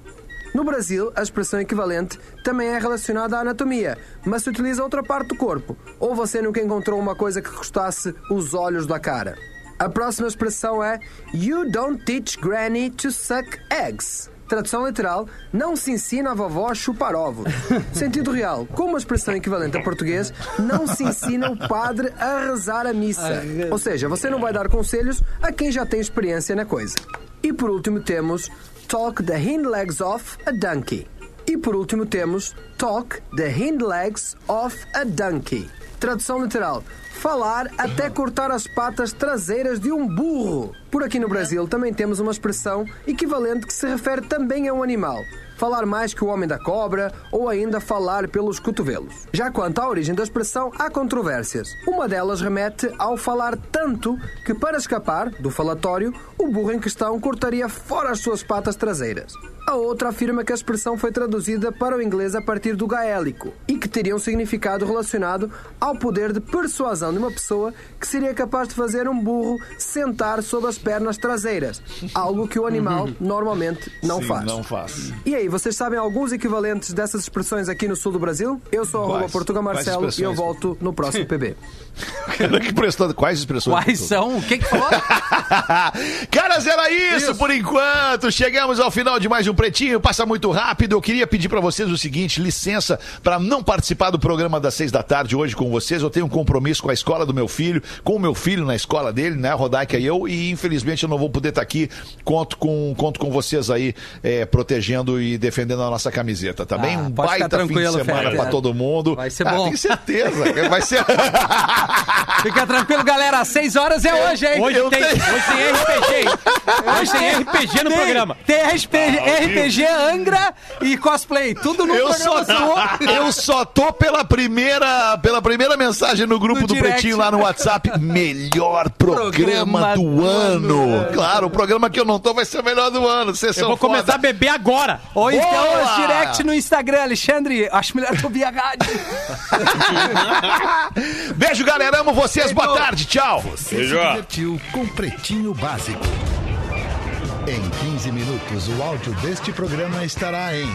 No Brasil, a expressão equivalente também é relacionada à anatomia, mas se utiliza outra parte do corpo. Ou você nunca encontrou uma coisa que custasse os olhos da cara. A próxima expressão é You don't teach granny to suck eggs. Tradução literal, não se ensina a vovó a chupar ovos. <laughs> Sentido real, como a expressão equivalente a português, não se ensina o padre a rezar a missa. Ou seja, você não vai dar conselhos a quem já tem experiência na coisa. E por último temos Talk the hind legs off a donkey. E por último temos Talk the hind legs off a donkey. Tradução literal: falar até cortar as patas traseiras de um burro. Por aqui no Brasil também temos uma expressão equivalente que se refere também a um animal. Falar mais que o homem da cobra ou ainda falar pelos cotovelos. Já quanto à origem da expressão, há controvérsias. Uma delas remete ao falar tanto que, para escapar do falatório, o burro em questão cortaria fora as suas patas traseiras. A outra afirma que a expressão foi traduzida para o inglês a partir do gaélico e que teria um significado relacionado ao poder de persuasão de uma pessoa que seria capaz de fazer um burro sentar sobre as pernas traseiras, algo que o animal normalmente não Sim, faz. Não faz. E aí, vocês sabem alguns equivalentes dessas expressões aqui no sul do Brasil? Eu sou arroba Quais? Portuga Marcelo e eu volto no próximo PB. que prestou, quais expressões? Quais são? O que que falou? <laughs> Caras, era isso, por enquanto. Chegamos ao final de mais um Pretinho passa muito rápido. Eu queria pedir pra vocês o seguinte: licença pra não participar do programa das seis da tarde hoje com vocês. Eu tenho um compromisso com a escola do meu filho, com o meu filho na escola dele, né, Rodaica e eu, e infelizmente eu não vou poder estar aqui. Conto com, conto com vocês aí, é, protegendo e defendendo a nossa camiseta, tá bem? Ah, Um pode ficar baita fim de semana pra todo mundo. Vai ser Ah, bom. Tenho certeza. Vai ser. <laughs> Fica tranquilo, galera. Às 6 horas é hoje, hein? Hoje tem, hoje tem RPG? <laughs> Hoje tem RPG no Tem- programa. Tem RPG, RPG Angra e cosplay. Tudo no Eu só, tô, <laughs> eu só tô pela primeira, pela primeira mensagem no grupo No do direct. Pretinho lá no WhatsApp. Melhor <laughs> programa, Programa do, do ano. ano. Claro, o programa que eu não tô vai ser o melhor do ano. Vocês Eu são vou começar a foda. beber agora. Ou então os direct no Instagram, Alexandre. Acho melhor tu ouvir a rádio. <laughs> Beijo, galera. Amo vocês. Boa tarde. Tchau. Você Beijo. se divertiu com Pretinho Básico. Em 15 minutos, o áudio deste programa estará em